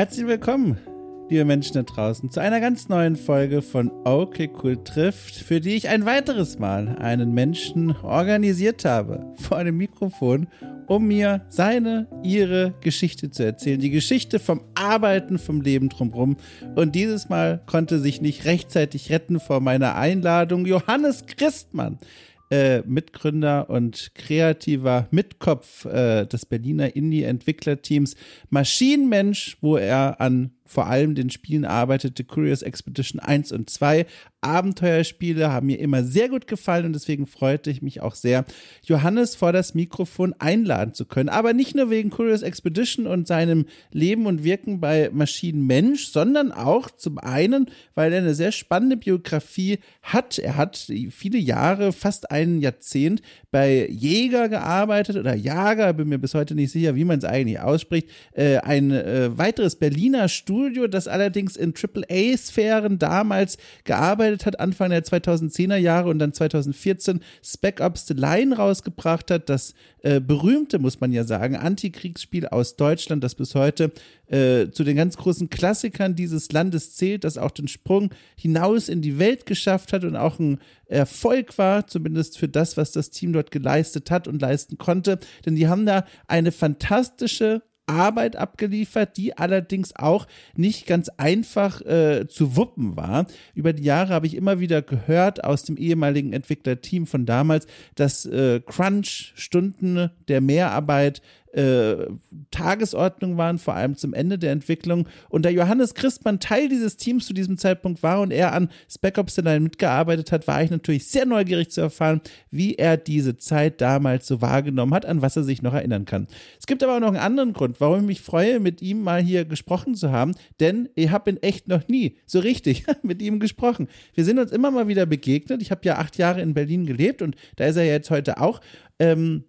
Herzlich willkommen, liebe Menschen da draußen, zu einer ganz neuen Folge von Okay Cool trifft, für die ich ein weiteres Mal einen Menschen organisiert habe vor einem Mikrofon, um mir seine, ihre Geschichte zu erzählen. Die Geschichte vom Arbeiten, vom Leben drumherum. Und dieses Mal konnte sich nicht rechtzeitig retten vor meiner Einladung Johannes Christmann äh, Mitgründer und kreativer Mitkopf äh, des Berliner Indie-Entwicklerteams Maschinenmensch, wo er an vor allem den Spielen arbeitete, Curious Expedition 1 und 2. Abenteuerspiele haben mir immer sehr gut gefallen und deswegen freute ich mich auch sehr, Johannes vor das Mikrofon einladen zu können. Aber nicht nur wegen Curious Expedition und seinem Leben und Wirken bei Maschinenmensch, sondern auch zum einen, weil er eine sehr spannende Biografie hat. Er hat viele Jahre, fast ein Jahrzehnt bei Jäger gearbeitet oder Jager, bin mir bis heute nicht sicher, wie man es eigentlich ausspricht. Äh, ein äh, weiteres Berliner Studio Studio, das allerdings in AAA-Sphären damals gearbeitet hat, Anfang der 2010er Jahre und dann 2014 Spec Ops The Line rausgebracht hat, das äh, berühmte, muss man ja sagen, Antikriegsspiel aus Deutschland, das bis heute äh, zu den ganz großen Klassikern dieses Landes zählt, das auch den Sprung hinaus in die Welt geschafft hat und auch ein Erfolg war, zumindest für das, was das Team dort geleistet hat und leisten konnte. Denn die haben da eine fantastische Arbeit abgeliefert, die allerdings auch nicht ganz einfach äh, zu wuppen war. Über die Jahre habe ich immer wieder gehört aus dem ehemaligen Entwicklerteam von damals, dass äh, Crunch-Stunden der Mehrarbeit äh, Tagesordnung waren, vor allem zum Ende der Entwicklung. Und da Johannes Christmann Teil dieses Teams zu diesem Zeitpunkt war und er an Spec Ops Line mitgearbeitet hat, war ich natürlich sehr neugierig zu erfahren, wie er diese Zeit damals so wahrgenommen hat, an was er sich noch erinnern kann. Es gibt aber auch noch einen anderen Grund, warum ich mich freue, mit ihm mal hier gesprochen zu haben, denn ich habe in echt noch nie so richtig mit ihm gesprochen. Wir sind uns immer mal wieder begegnet. Ich habe ja acht Jahre in Berlin gelebt und da ist er jetzt heute auch. Ähm,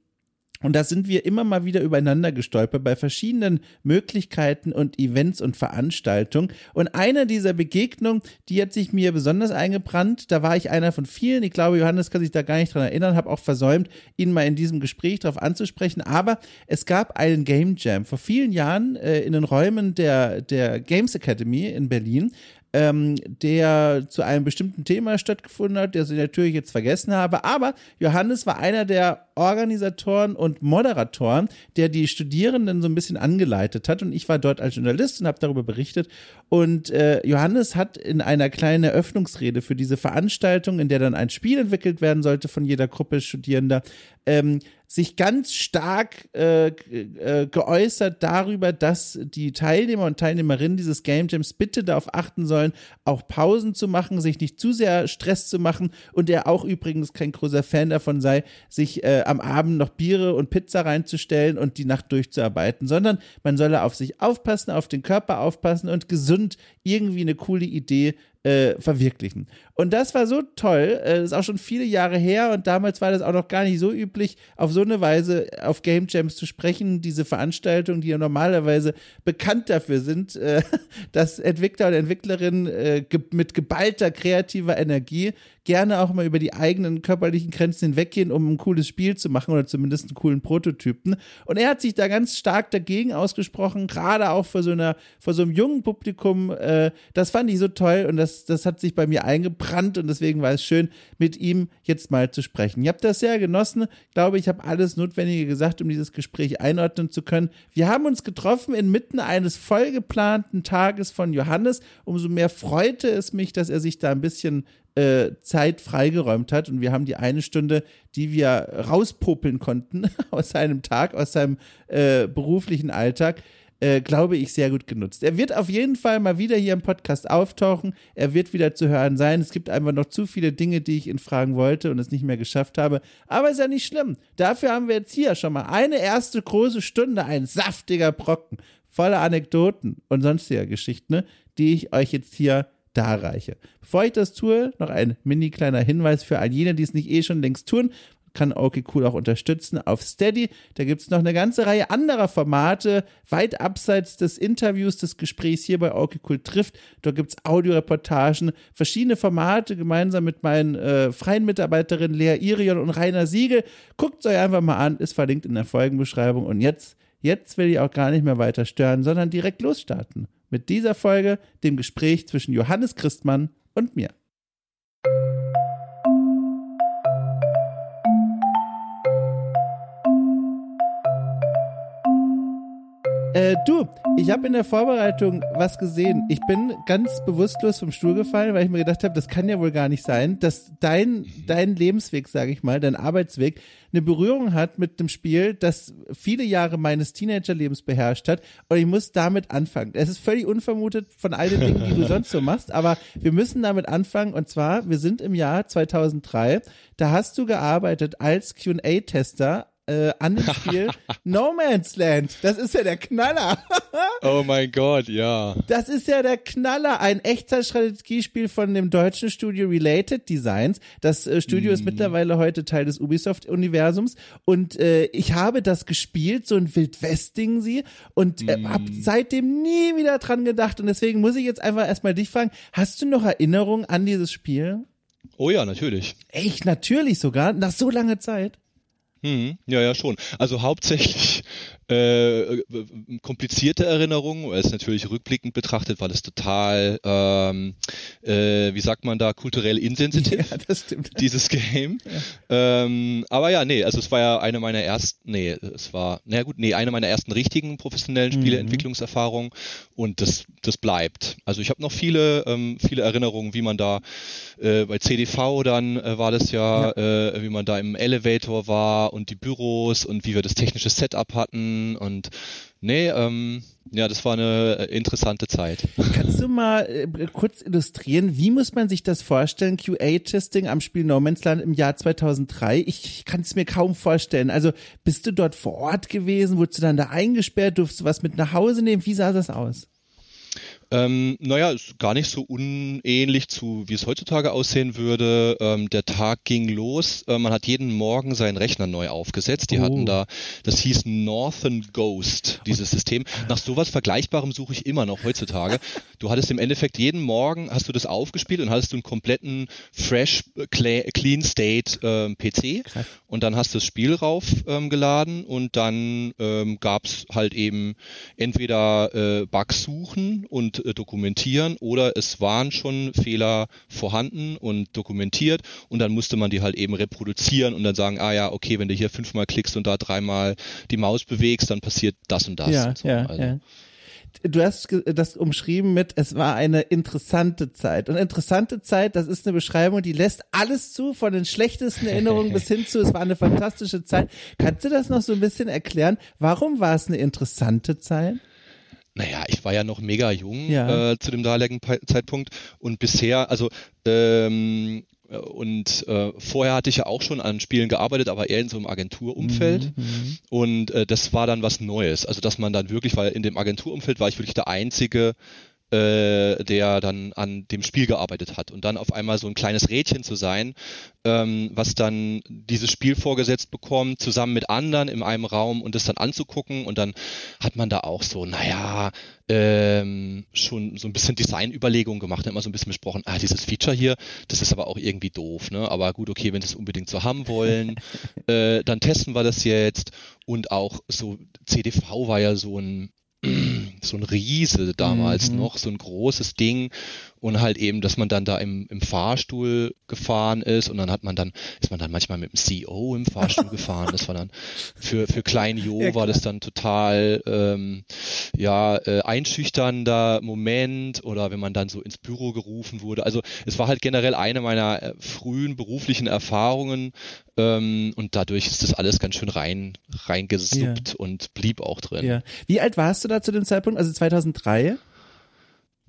und da sind wir immer mal wieder übereinander gestolpert bei verschiedenen Möglichkeiten und Events und Veranstaltungen. Und eine dieser Begegnungen, die hat sich mir besonders eingebrannt. Da war ich einer von vielen. Ich glaube, Johannes kann sich da gar nicht dran erinnern, habe auch versäumt, ihn mal in diesem Gespräch darauf anzusprechen. Aber es gab einen Game Jam vor vielen Jahren äh, in den Räumen der, der Games Academy in Berlin ähm, der zu einem bestimmten Thema stattgefunden hat, der ich natürlich jetzt vergessen habe. Aber Johannes war einer der Organisatoren und Moderatoren, der die Studierenden so ein bisschen angeleitet hat. Und ich war dort als Journalist und habe darüber berichtet. Und äh, Johannes hat in einer kleinen Eröffnungsrede für diese Veranstaltung, in der dann ein Spiel entwickelt werden sollte von jeder Gruppe Studierender, ähm, sich ganz stark äh, äh, geäußert darüber, dass die Teilnehmer und Teilnehmerinnen dieses Game Jams bitte darauf achten sollen, auch Pausen zu machen, sich nicht zu sehr Stress zu machen und er auch übrigens kein großer Fan davon sei, sich äh, am Abend noch Biere und Pizza reinzustellen und die Nacht durchzuarbeiten, sondern man solle auf sich aufpassen, auf den Körper aufpassen und gesund irgendwie eine coole Idee äh, verwirklichen. Und das war so toll. Äh, das ist auch schon viele Jahre her und damals war das auch noch gar nicht so üblich, auf so eine Weise auf Game Jams zu sprechen. Diese Veranstaltungen, die ja normalerweise bekannt dafür sind, äh, dass Entwickler und Entwicklerinnen äh, ge mit geballter kreativer Energie gerne auch mal über die eigenen körperlichen Grenzen hinweggehen, um ein cooles Spiel zu machen oder zumindest einen coolen Prototypen. Und er hat sich da ganz stark dagegen ausgesprochen, gerade auch vor so einer, vor so einem jungen Publikum. Äh, das fand ich so toll und das, das hat sich bei mir eingebrannt und deswegen war es schön, mit ihm jetzt mal zu sprechen. Ich habe das sehr genossen. Ich glaube, ich habe alles Notwendige gesagt, um dieses Gespräch einordnen zu können. Wir haben uns getroffen inmitten eines vollgeplanten Tages von Johannes. Umso mehr freute es mich, dass er sich da ein bisschen äh, Zeit freigeräumt hat und wir haben die eine Stunde, die wir rauspopeln konnten aus seinem Tag, aus seinem äh, beruflichen Alltag, äh, glaube ich, sehr gut genutzt. Er wird auf jeden Fall mal wieder hier im Podcast auftauchen. Er wird wieder zu hören sein. Es gibt einfach noch zu viele Dinge, die ich ihn fragen wollte und es nicht mehr geschafft habe. Aber ist ja nicht schlimm. Dafür haben wir jetzt hier schon mal eine erste große Stunde, ein saftiger Brocken voller Anekdoten und sonstiger Geschichten, die ich euch jetzt hier darreiche. Bevor ich das tue, noch ein mini kleiner Hinweis für all jene, die es nicht eh schon längst tun kann okay cool auch unterstützen auf Steady. Da gibt es noch eine ganze Reihe anderer Formate, weit abseits des Interviews, des Gesprächs hier bei okay cool trifft. Da gibt es Audioreportagen, verschiedene Formate gemeinsam mit meinen äh, freien Mitarbeiterinnen Lea Irion und Rainer Siegel. Guckt es euch einfach mal an, ist verlinkt in der Folgenbeschreibung. Und jetzt, jetzt will ich auch gar nicht mehr weiter stören, sondern direkt losstarten mit dieser Folge, dem Gespräch zwischen Johannes Christmann und mir. Äh, du, ich habe in der Vorbereitung was gesehen. Ich bin ganz bewusstlos vom Stuhl gefallen, weil ich mir gedacht habe, das kann ja wohl gar nicht sein, dass dein, dein Lebensweg, sage ich mal, dein Arbeitsweg eine Berührung hat mit dem Spiel, das viele Jahre meines Teenagerlebens beherrscht hat. Und ich muss damit anfangen. Es ist völlig unvermutet von all den Dingen, die du sonst so machst, aber wir müssen damit anfangen. Und zwar, wir sind im Jahr 2003. Da hast du gearbeitet als Q&A-Tester äh, an dem Spiel No Man's Land. Das ist ja der Knaller. oh mein Gott, ja. Das ist ja der Knaller. Ein Echtzeitstrategiespiel von dem deutschen Studio Related Designs. Das äh, Studio mm. ist mhm. mittlerweile heute Teil des Ubisoft-Universums. Und äh, ich habe das gespielt, so ein Wildwest-Ding sie. Und äh, mm. habe seitdem nie wieder dran gedacht. Und deswegen muss ich jetzt einfach erstmal dich fragen, hast du noch Erinnerungen an dieses Spiel? Oh ja, natürlich. Echt, natürlich sogar, nach so langer Zeit. Hm, ja, ja, schon. Also hauptsächlich äh, komplizierte Erinnerung, ist natürlich rückblickend betrachtet, weil es total, ähm, äh, wie sagt man da, kulturell insensitiv, ja, das stimmt. dieses Game. Ja. Ähm, aber ja, nee, also es war ja eine meiner ersten, nee, es war, na gut, nee, eine meiner ersten richtigen professionellen mhm. Spieleentwicklungserfahrungen und das, das bleibt. Also ich habe noch viele, ähm, viele Erinnerungen, wie man da äh, bei CDV dann äh, war das ja, ja. Äh, wie man da im Elevator war und die Büros und wie wir das technische Setup hatten und nee, ähm, ja, das war eine äh, interessante Zeit. Kannst du mal äh, kurz illustrieren, wie muss man sich das vorstellen, QA-Testing am Spiel No Man's Land im Jahr 2003? Ich kann es mir kaum vorstellen. Also bist du dort vor Ort gewesen? Wurdest du dann da eingesperrt? Durfst du was mit nach Hause nehmen? Wie sah das aus? Ähm, naja, ist gar nicht so unähnlich zu, wie es heutzutage aussehen würde. Ähm, der Tag ging los. Äh, man hat jeden Morgen seinen Rechner neu aufgesetzt. Die oh. hatten da, das hieß Northern Ghost, dieses System. Nach sowas Vergleichbarem suche ich immer noch heutzutage. Du hattest im Endeffekt jeden Morgen hast du das aufgespielt und hattest du einen kompletten fresh, clean state ähm, PC. Krass. Und dann hast du das Spiel raufgeladen ähm, und dann ähm, gab es halt eben entweder äh, Bugs suchen und äh, dokumentieren oder es waren schon Fehler vorhanden und dokumentiert und dann musste man die halt eben reproduzieren und dann sagen, ah ja, okay, wenn du hier fünfmal klickst und da dreimal die Maus bewegst, dann passiert das und das. Ja, und so. ja, also. ja du hast das umschrieben mit, es war eine interessante Zeit. Und interessante Zeit, das ist eine Beschreibung, die lässt alles zu, von den schlechtesten Erinnerungen bis hin zu, es war eine fantastische Zeit. Kannst du das noch so ein bisschen erklären? Warum war es eine interessante Zeit? Naja, ich war ja noch mega jung ja. äh, zu dem damaligen Zeitpunkt und bisher, also ähm, und äh, vorher hatte ich ja auch schon an Spielen gearbeitet, aber eher in so einem Agenturumfeld. Mhm, mhm, und äh, das war dann was Neues. Also dass man dann wirklich, weil in dem Agenturumfeld war ich wirklich der einzige äh, der dann an dem Spiel gearbeitet hat. Und dann auf einmal so ein kleines Rädchen zu sein, ähm, was dann dieses Spiel vorgesetzt bekommt, zusammen mit anderen in einem Raum und das dann anzugucken. Und dann hat man da auch so, naja, ähm, schon so ein bisschen Designüberlegungen gemacht, immer so ein bisschen besprochen, ah, dieses Feature hier, das ist aber auch irgendwie doof, ne? Aber gut, okay, wenn sie es unbedingt so haben wollen, äh, dann testen wir das jetzt. Und auch so CDV war ja so ein so ein Riese damals mhm. noch, so ein großes Ding und halt eben, dass man dann da im, im Fahrstuhl gefahren ist und dann hat man dann, ist man dann manchmal mit dem CEO im Fahrstuhl gefahren. Das war dann für, für Klein Jo ja, war das dann total ähm, ja, äh, einschüchternder Moment oder wenn man dann so ins Büro gerufen wurde. Also es war halt generell eine meiner äh, frühen beruflichen Erfahrungen ähm, und dadurch ist das alles ganz schön rein reingesuppt ja. und blieb auch drin. Ja. Wie alt warst du da zu dem Zeitpunkt? Also 2003?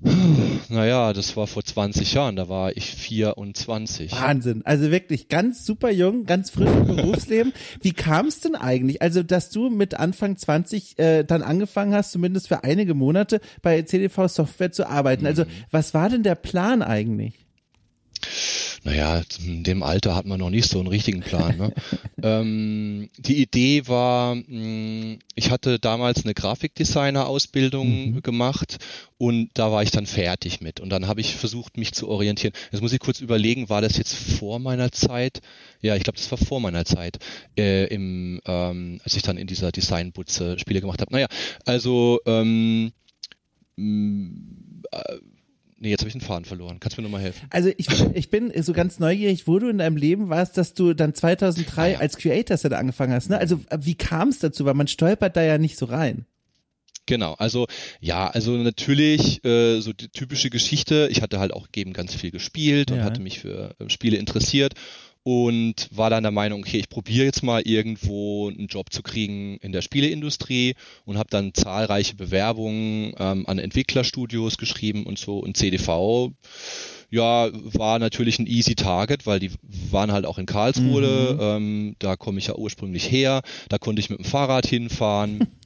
Naja, das war vor 20 Jahren, da war ich 24. Wahnsinn, also wirklich ganz super jung, ganz frisch im Berufsleben. Wie kam es denn eigentlich? Also, dass du mit Anfang 20 äh, dann angefangen hast, zumindest für einige Monate bei CDV Software zu arbeiten. Also, mhm. was war denn der Plan eigentlich? Naja, in dem Alter hat man noch nicht so einen richtigen Plan. Ne? ähm, die Idee war, mh, hm, ich hatte damals eine Grafikdesigner-Ausbildung mhm. gemacht und da war ich dann fertig mit. Und dann habe ich versucht, mich zu orientieren. Jetzt muss ich kurz überlegen, war das jetzt vor meiner Zeit? Ja, ich glaube, das war vor meiner Zeit, äh, im, ähm, als ich dann in dieser Designbutze Spiele gemacht habe. Naja, also ähm, äh, Nee, jetzt habe ich den Faden verloren. Kannst du mir nochmal helfen? Also ich, ich bin so ganz neugierig, wo du in deinem Leben warst, dass du dann 2003 ah, ja. als Creator da angefangen hast. Ne? Also wie kam es dazu? Weil man stolpert da ja nicht so rein. Genau, also ja, also natürlich äh, so die typische Geschichte. Ich hatte halt auch eben ganz viel gespielt und ja. hatte mich für äh, Spiele interessiert und war dann der Meinung, okay, ich probiere jetzt mal irgendwo einen Job zu kriegen in der Spieleindustrie und habe dann zahlreiche Bewerbungen ähm, an Entwicklerstudios geschrieben und so und CDV ja, war natürlich ein easy Target, weil die waren halt auch in Karlsruhe, mhm. ähm, da komme ich ja ursprünglich her, da konnte ich mit dem Fahrrad hinfahren.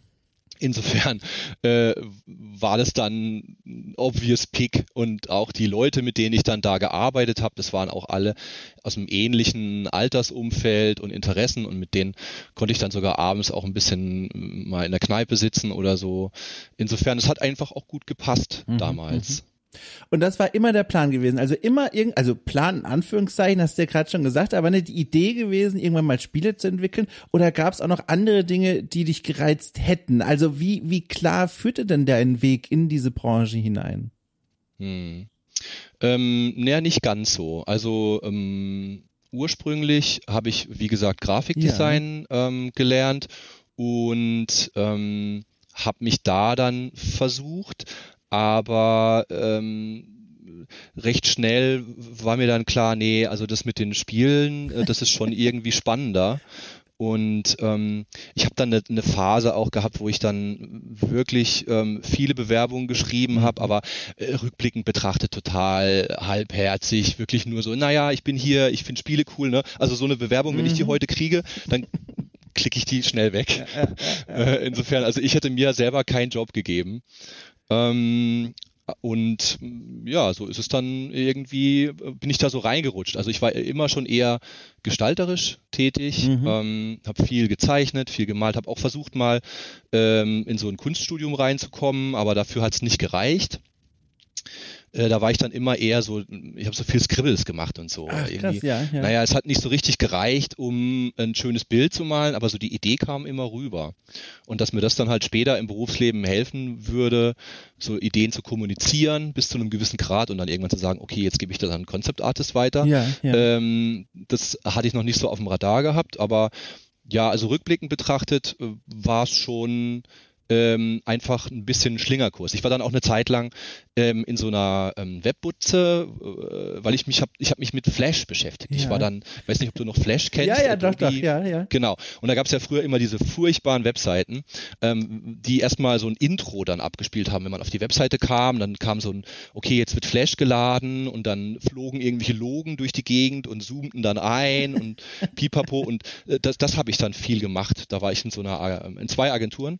Insofern äh, war das dann obvious Pick und auch die Leute, mit denen ich dann da gearbeitet habe, das waren auch alle aus einem ähnlichen Altersumfeld und Interessen und mit denen konnte ich dann sogar abends auch ein bisschen mal in der Kneipe sitzen oder so. Insofern, es hat einfach auch gut gepasst mhm, damals. Mhm. Und das war immer der Plan gewesen. Also immer irgend, also Plan in Anführungszeichen, hast du ja gerade schon gesagt, aber nicht die Idee gewesen, irgendwann mal Spiele zu entwickeln? Oder gab es auch noch andere Dinge, die dich gereizt hätten? Also wie, wie klar führte denn dein Weg in diese Branche hinein? Hm. Ähm, naja, nicht ganz so. Also ähm, ursprünglich habe ich, wie gesagt, Grafikdesign ja. ähm, gelernt und ähm, habe mich da dann versucht, aber ähm, recht schnell war mir dann klar, nee, also das mit den Spielen, äh, das ist schon irgendwie spannender. Und ähm, ich habe dann eine, eine Phase auch gehabt, wo ich dann wirklich ähm, viele Bewerbungen geschrieben habe, aber äh, rückblickend betrachtet total halbherzig, wirklich nur so, naja, ich bin hier, ich finde Spiele cool, ne? Also so eine Bewerbung, wenn ich die mhm. heute kriege, dann klicke ich die schnell weg. Äh, insofern, also ich hätte mir selber keinen Job gegeben. Ähm, und ja, so ist es dann irgendwie, bin ich da so reingerutscht. Also ich war immer schon eher gestalterisch tätig, mhm. ähm, habe viel gezeichnet, viel gemalt, habe auch versucht mal ähm, in so ein Kunststudium reinzukommen, aber dafür hat es nicht gereicht. Äh, da war ich dann immer eher so, ich habe so viel Scribbles gemacht und so. Ach, krass, ja, ja. Naja, es hat nicht so richtig gereicht, um ein schönes Bild zu malen, aber so die Idee kam immer rüber. Und dass mir das dann halt später im Berufsleben helfen würde, so Ideen zu kommunizieren bis zu einem gewissen Grad und dann irgendwann zu sagen, okay, jetzt gebe ich das an Concept Artist weiter. Ja. Ähm, das hatte ich noch nicht so auf dem Radar gehabt, aber ja, also rückblickend betrachtet äh, war es schon ähm, einfach ein bisschen Schlingerkurs. Ich war dann auch eine Zeit lang ähm, in so einer ähm, Webbutze, äh, weil ich mich habe, ich habe mich mit Flash beschäftigt. Ja. Ich war dann, weiß nicht, ob du noch Flash kennst. Ja, ja, doch, doch, ja, ja. Genau. Und da gab es ja früher immer diese furchtbaren Webseiten, ähm, die erstmal so ein Intro dann abgespielt haben, wenn man auf die Webseite kam, dann kam so ein, okay, jetzt wird Flash geladen und dann flogen irgendwelche Logen durch die Gegend und zoomten dann ein und pipapo und äh, das, das habe ich dann viel gemacht. Da war ich in so einer, äh, in zwei Agenturen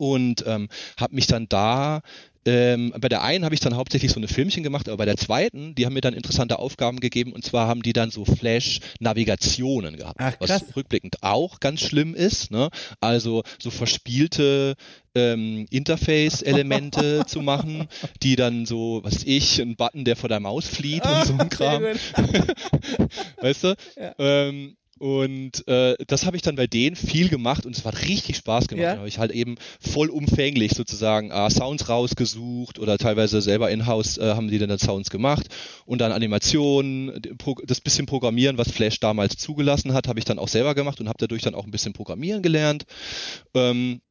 und ähm, habe mich dann da ähm, bei der einen habe ich dann hauptsächlich so eine Filmchen gemacht, aber bei der zweiten, die haben mir dann interessante Aufgaben gegeben und zwar haben die dann so Flash-Navigationen gehabt, Ach, was rückblickend auch ganz schlimm ist. Ne? Also so verspielte ähm, Interface-Elemente zu machen, die dann so, was ich, ein Button, der vor der Maus flieht und so ein Kram. weißt du? Ja. Ähm, und äh, das habe ich dann bei denen viel gemacht und es hat richtig Spaß gemacht. Ja. Da habe ich halt eben vollumfänglich sozusagen äh, Sounds rausgesucht oder teilweise selber in-house äh, haben die dann Sounds gemacht und dann Animationen, das bisschen Programmieren, was Flash damals zugelassen hat, habe ich dann auch selber gemacht und habe dadurch dann auch ein bisschen Programmieren gelernt. Ähm,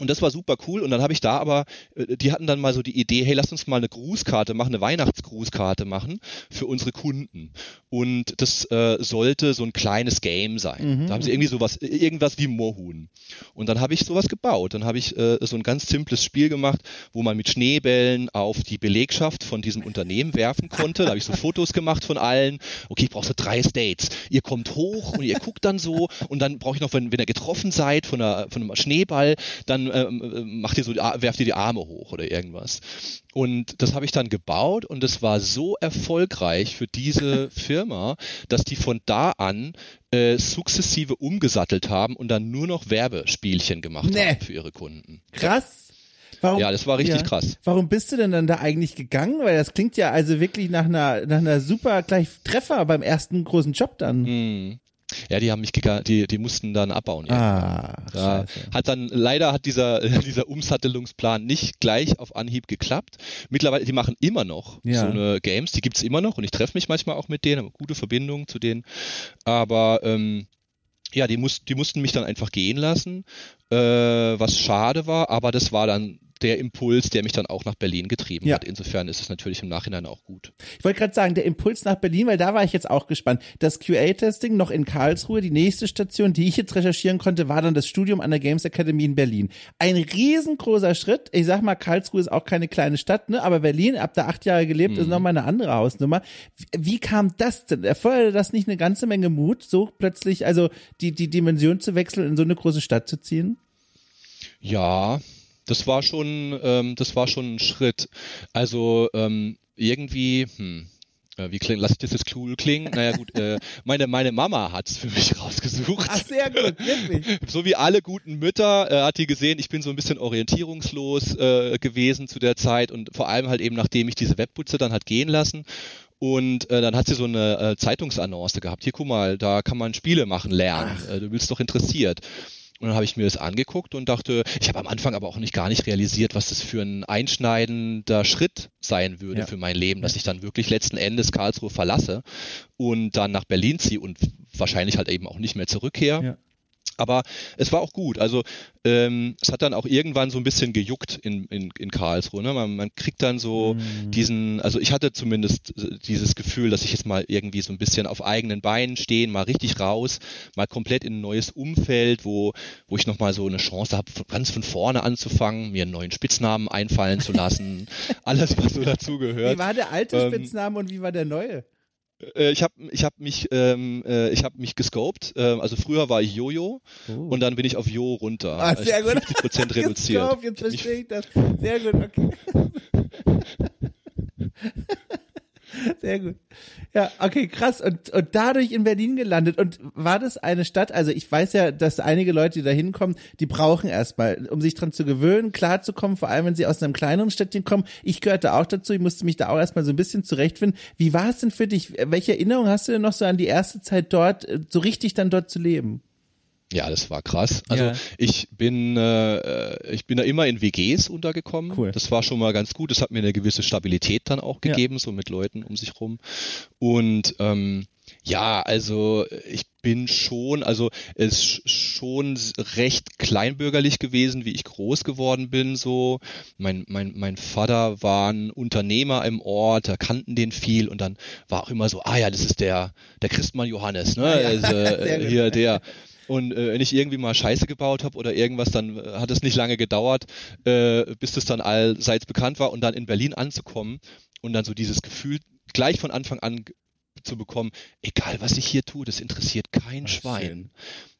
und das war super cool. Und dann habe ich da aber, äh, die hatten dann mal so die Idee, hey, lass uns mal eine Grußkarte machen, eine Weihnachtsgrußkarte machen für unsere Kunden. Und das äh, sollte so ein kleines Game sein. Mhm. Da haben sie irgendwie sowas, irgendwas wie Mohun. Und dann habe ich sowas gebaut. Dann habe ich äh, so ein ganz simples Spiel gemacht, wo man mit Schneebällen auf die Belegschaft von diesem Unternehmen werfen konnte. Da habe ich so Fotos gemacht von allen. Okay, ich brauche so drei States. Ihr kommt hoch und ihr guckt dann so. Und dann brauche ich noch, wenn, wenn ihr getroffen seid von, einer, von einem Schneeball, dann ähm, äh, macht ihr so, werft ihr die Arme hoch oder irgendwas. Und das habe ich dann gebaut und es war so erfolgreich für diese Firma, dass die von da an äh, sukzessive umgesattelt haben und dann nur noch Werbespielchen gemacht nee. haben für ihre Kunden. Krass. Warum, ja, das war richtig ja. krass. Warum bist du denn dann da eigentlich gegangen? Weil das klingt ja also wirklich nach einer, nach einer super gleich Treffer beim ersten großen Job dann. Mm. Ja, die haben mich die, die mussten dann abbauen. Ah, da hat dann leider hat dieser dieser Umsattelungsplan nicht gleich auf Anhieb geklappt. Mittlerweile, die machen immer noch ja. so eine Games, die gibt's immer noch und ich treffe mich manchmal auch mit denen, habe gute Verbindungen zu denen. Aber ähm, ja, die, muss, die mussten mich dann einfach gehen lassen, äh, was schade war, aber das war dann der Impuls, der mich dann auch nach Berlin getrieben ja. hat. Insofern ist es natürlich im Nachhinein auch gut. Ich wollte gerade sagen, der Impuls nach Berlin, weil da war ich jetzt auch gespannt. Das QA-Testing noch in Karlsruhe, die nächste Station, die ich jetzt recherchieren konnte, war dann das Studium an der Games Academy in Berlin. Ein riesengroßer Schritt. Ich sag mal, Karlsruhe ist auch keine kleine Stadt, ne? aber Berlin, ab da acht Jahre gelebt, mhm. ist nochmal eine andere Hausnummer. Wie, wie kam das denn? Erforderte das nicht eine ganze Menge Mut, so plötzlich, also die, die Dimension zu wechseln, in so eine große Stadt zu ziehen? Ja, das war schon, ähm, das war schon ein Schritt. Also ähm, irgendwie, hm, äh, wie klingt, lass ich das jetzt cool klingen? Naja gut, äh, meine, meine Mama hat's für mich rausgesucht. Ach, sehr gut, wirklich. So wie alle guten Mütter äh, hat die gesehen, ich bin so ein bisschen orientierungslos äh, gewesen zu der Zeit und vor allem halt eben, nachdem ich diese Webputze dann hat gehen lassen. Und äh, dann hat sie so eine äh, Zeitungsannonce gehabt. Hier, guck mal, da kann man Spiele machen lernen. Äh, du bist doch interessiert. Und dann habe ich mir das angeguckt und dachte, ich habe am Anfang aber auch nicht gar nicht realisiert, was das für ein einschneidender Schritt sein würde ja. für mein Leben, dass ich dann wirklich letzten Endes Karlsruhe verlasse und dann nach Berlin ziehe und wahrscheinlich halt eben auch nicht mehr zurückkehre. Ja. Aber es war auch gut. Also ähm, es hat dann auch irgendwann so ein bisschen gejuckt in, in, in Karlsruhe. Ne? Man, man kriegt dann so mm. diesen, also ich hatte zumindest äh, dieses Gefühl, dass ich jetzt mal irgendwie so ein bisschen auf eigenen Beinen stehen, mal richtig raus, mal komplett in ein neues Umfeld, wo, wo ich nochmal so eine Chance habe, ganz von vorne anzufangen, mir einen neuen Spitznamen einfallen zu lassen, alles, was so dazugehört. Wie war der alte ähm, Spitzname und wie war der neue? Äh, ich habe ich hab mich, ähm, äh, ich hab mich gescoped. Ähm, also früher war ich Jojo oh. und dann bin ich auf Jo runter. Ah, sehr gut. 50 Prozent reduziert. Jetzt, jetzt verstehe ich das. Sehr gut, okay. Sehr gut. Ja, okay, krass. Und, und dadurch in Berlin gelandet. Und war das eine Stadt, also ich weiß ja, dass einige Leute, die da hinkommen, die brauchen erstmal, um sich dran zu gewöhnen, klarzukommen, vor allem wenn sie aus einem kleineren Städtchen kommen. Ich gehörte auch dazu, ich musste mich da auch erstmal so ein bisschen zurechtfinden. Wie war es denn für dich? Welche Erinnerung hast du denn noch so an die erste Zeit dort, so richtig dann dort zu leben? Ja, das war krass. Also ja. ich bin äh, ich bin da immer in WGs untergekommen. Cool. Das war schon mal ganz gut. Das hat mir eine gewisse Stabilität dann auch gegeben, ja. so mit Leuten um sich rum. Und ähm, ja, also ich bin schon, also es ist schon recht kleinbürgerlich gewesen, wie ich groß geworden bin. So, mein mein mein Vater war ein Unternehmer im Ort, da kannten den viel und dann war auch immer so, ah ja, das ist der der Christmann Johannes, ne, ja, also, äh, hier der. Und äh, wenn ich irgendwie mal Scheiße gebaut habe oder irgendwas, dann äh, hat es nicht lange gedauert, äh, bis das dann allseits bekannt war und dann in Berlin anzukommen und dann so dieses Gefühl gleich von Anfang an zu bekommen, egal was ich hier tue, das interessiert kein Ach, Schwein.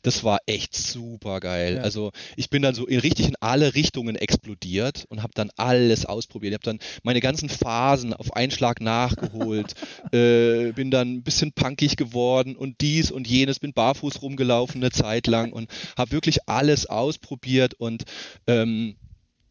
Das war echt super geil. Ja. Also ich bin dann so in, richtig in alle Richtungen explodiert und habe dann alles ausprobiert. Ich habe dann meine ganzen Phasen auf einen Schlag nachgeholt, äh, bin dann ein bisschen punkig geworden und dies und jenes, bin barfuß rumgelaufen eine Zeit lang und habe wirklich alles ausprobiert und ähm,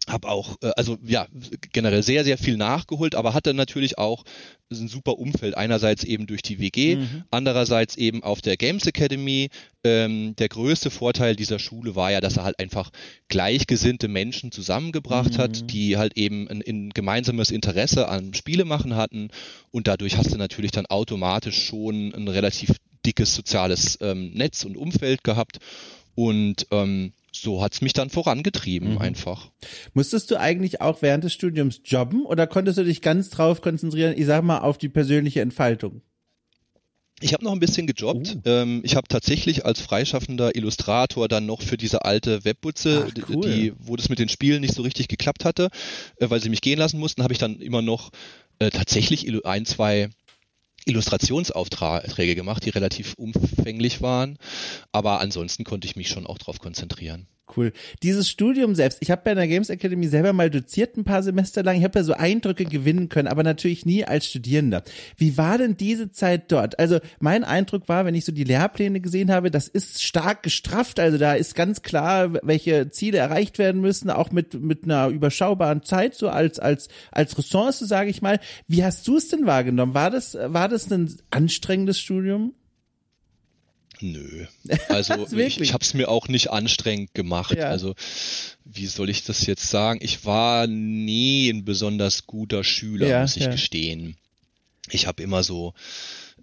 habe auch, äh, also ja, generell sehr, sehr viel nachgeholt, aber hatte natürlich auch ein super Umfeld. Einerseits eben durch die WG, mhm. andererseits eben auf der Games Academy. Ähm, der größte Vorteil dieser Schule war ja, dass er halt einfach gleichgesinnte Menschen zusammengebracht mhm. hat, die halt eben ein, ein gemeinsames Interesse an Spielemachen hatten. Und dadurch hast du natürlich dann automatisch schon ein relativ dickes soziales ähm, Netz und Umfeld gehabt. Und ähm, so hat's mich dann vorangetrieben, mhm. einfach. Musstest du eigentlich auch während des Studiums jobben oder konntest du dich ganz drauf konzentrieren, ich sag mal, auf die persönliche Entfaltung? Ich habe noch ein bisschen gejobbt. Ähm, ich habe tatsächlich als freischaffender Illustrator dann noch für diese alte Webbutze, Ach, cool. die, wo das mit den Spielen nicht so richtig geklappt hatte, äh, weil sie mich gehen lassen mussten, habe ich dann immer noch äh, tatsächlich ein, zwei Illustrationsaufträge gemacht, die relativ umfänglich waren. Aber ansonsten konnte ich mich schon auch darauf konzentrieren. Cool. Dieses Studium selbst, ich habe bei der Games Academy selber mal doziert ein paar Semester lang, ich habe da so Eindrücke gewinnen können, aber natürlich nie als Studierender. Wie war denn diese Zeit dort? Also mein Eindruck war, wenn ich so die Lehrpläne gesehen habe, das ist stark gestrafft, also da ist ganz klar, welche Ziele erreicht werden müssen, auch mit mit einer überschaubaren Zeit so als als als Ressource, sage ich mal. Wie hast du es denn wahrgenommen? War das war das ein anstrengendes Studium? Nö. Also ich, ich habe es mir auch nicht anstrengend gemacht. Ja. Also wie soll ich das jetzt sagen? Ich war nie ein besonders guter Schüler, ja, muss ich ja. gestehen. Ich habe immer so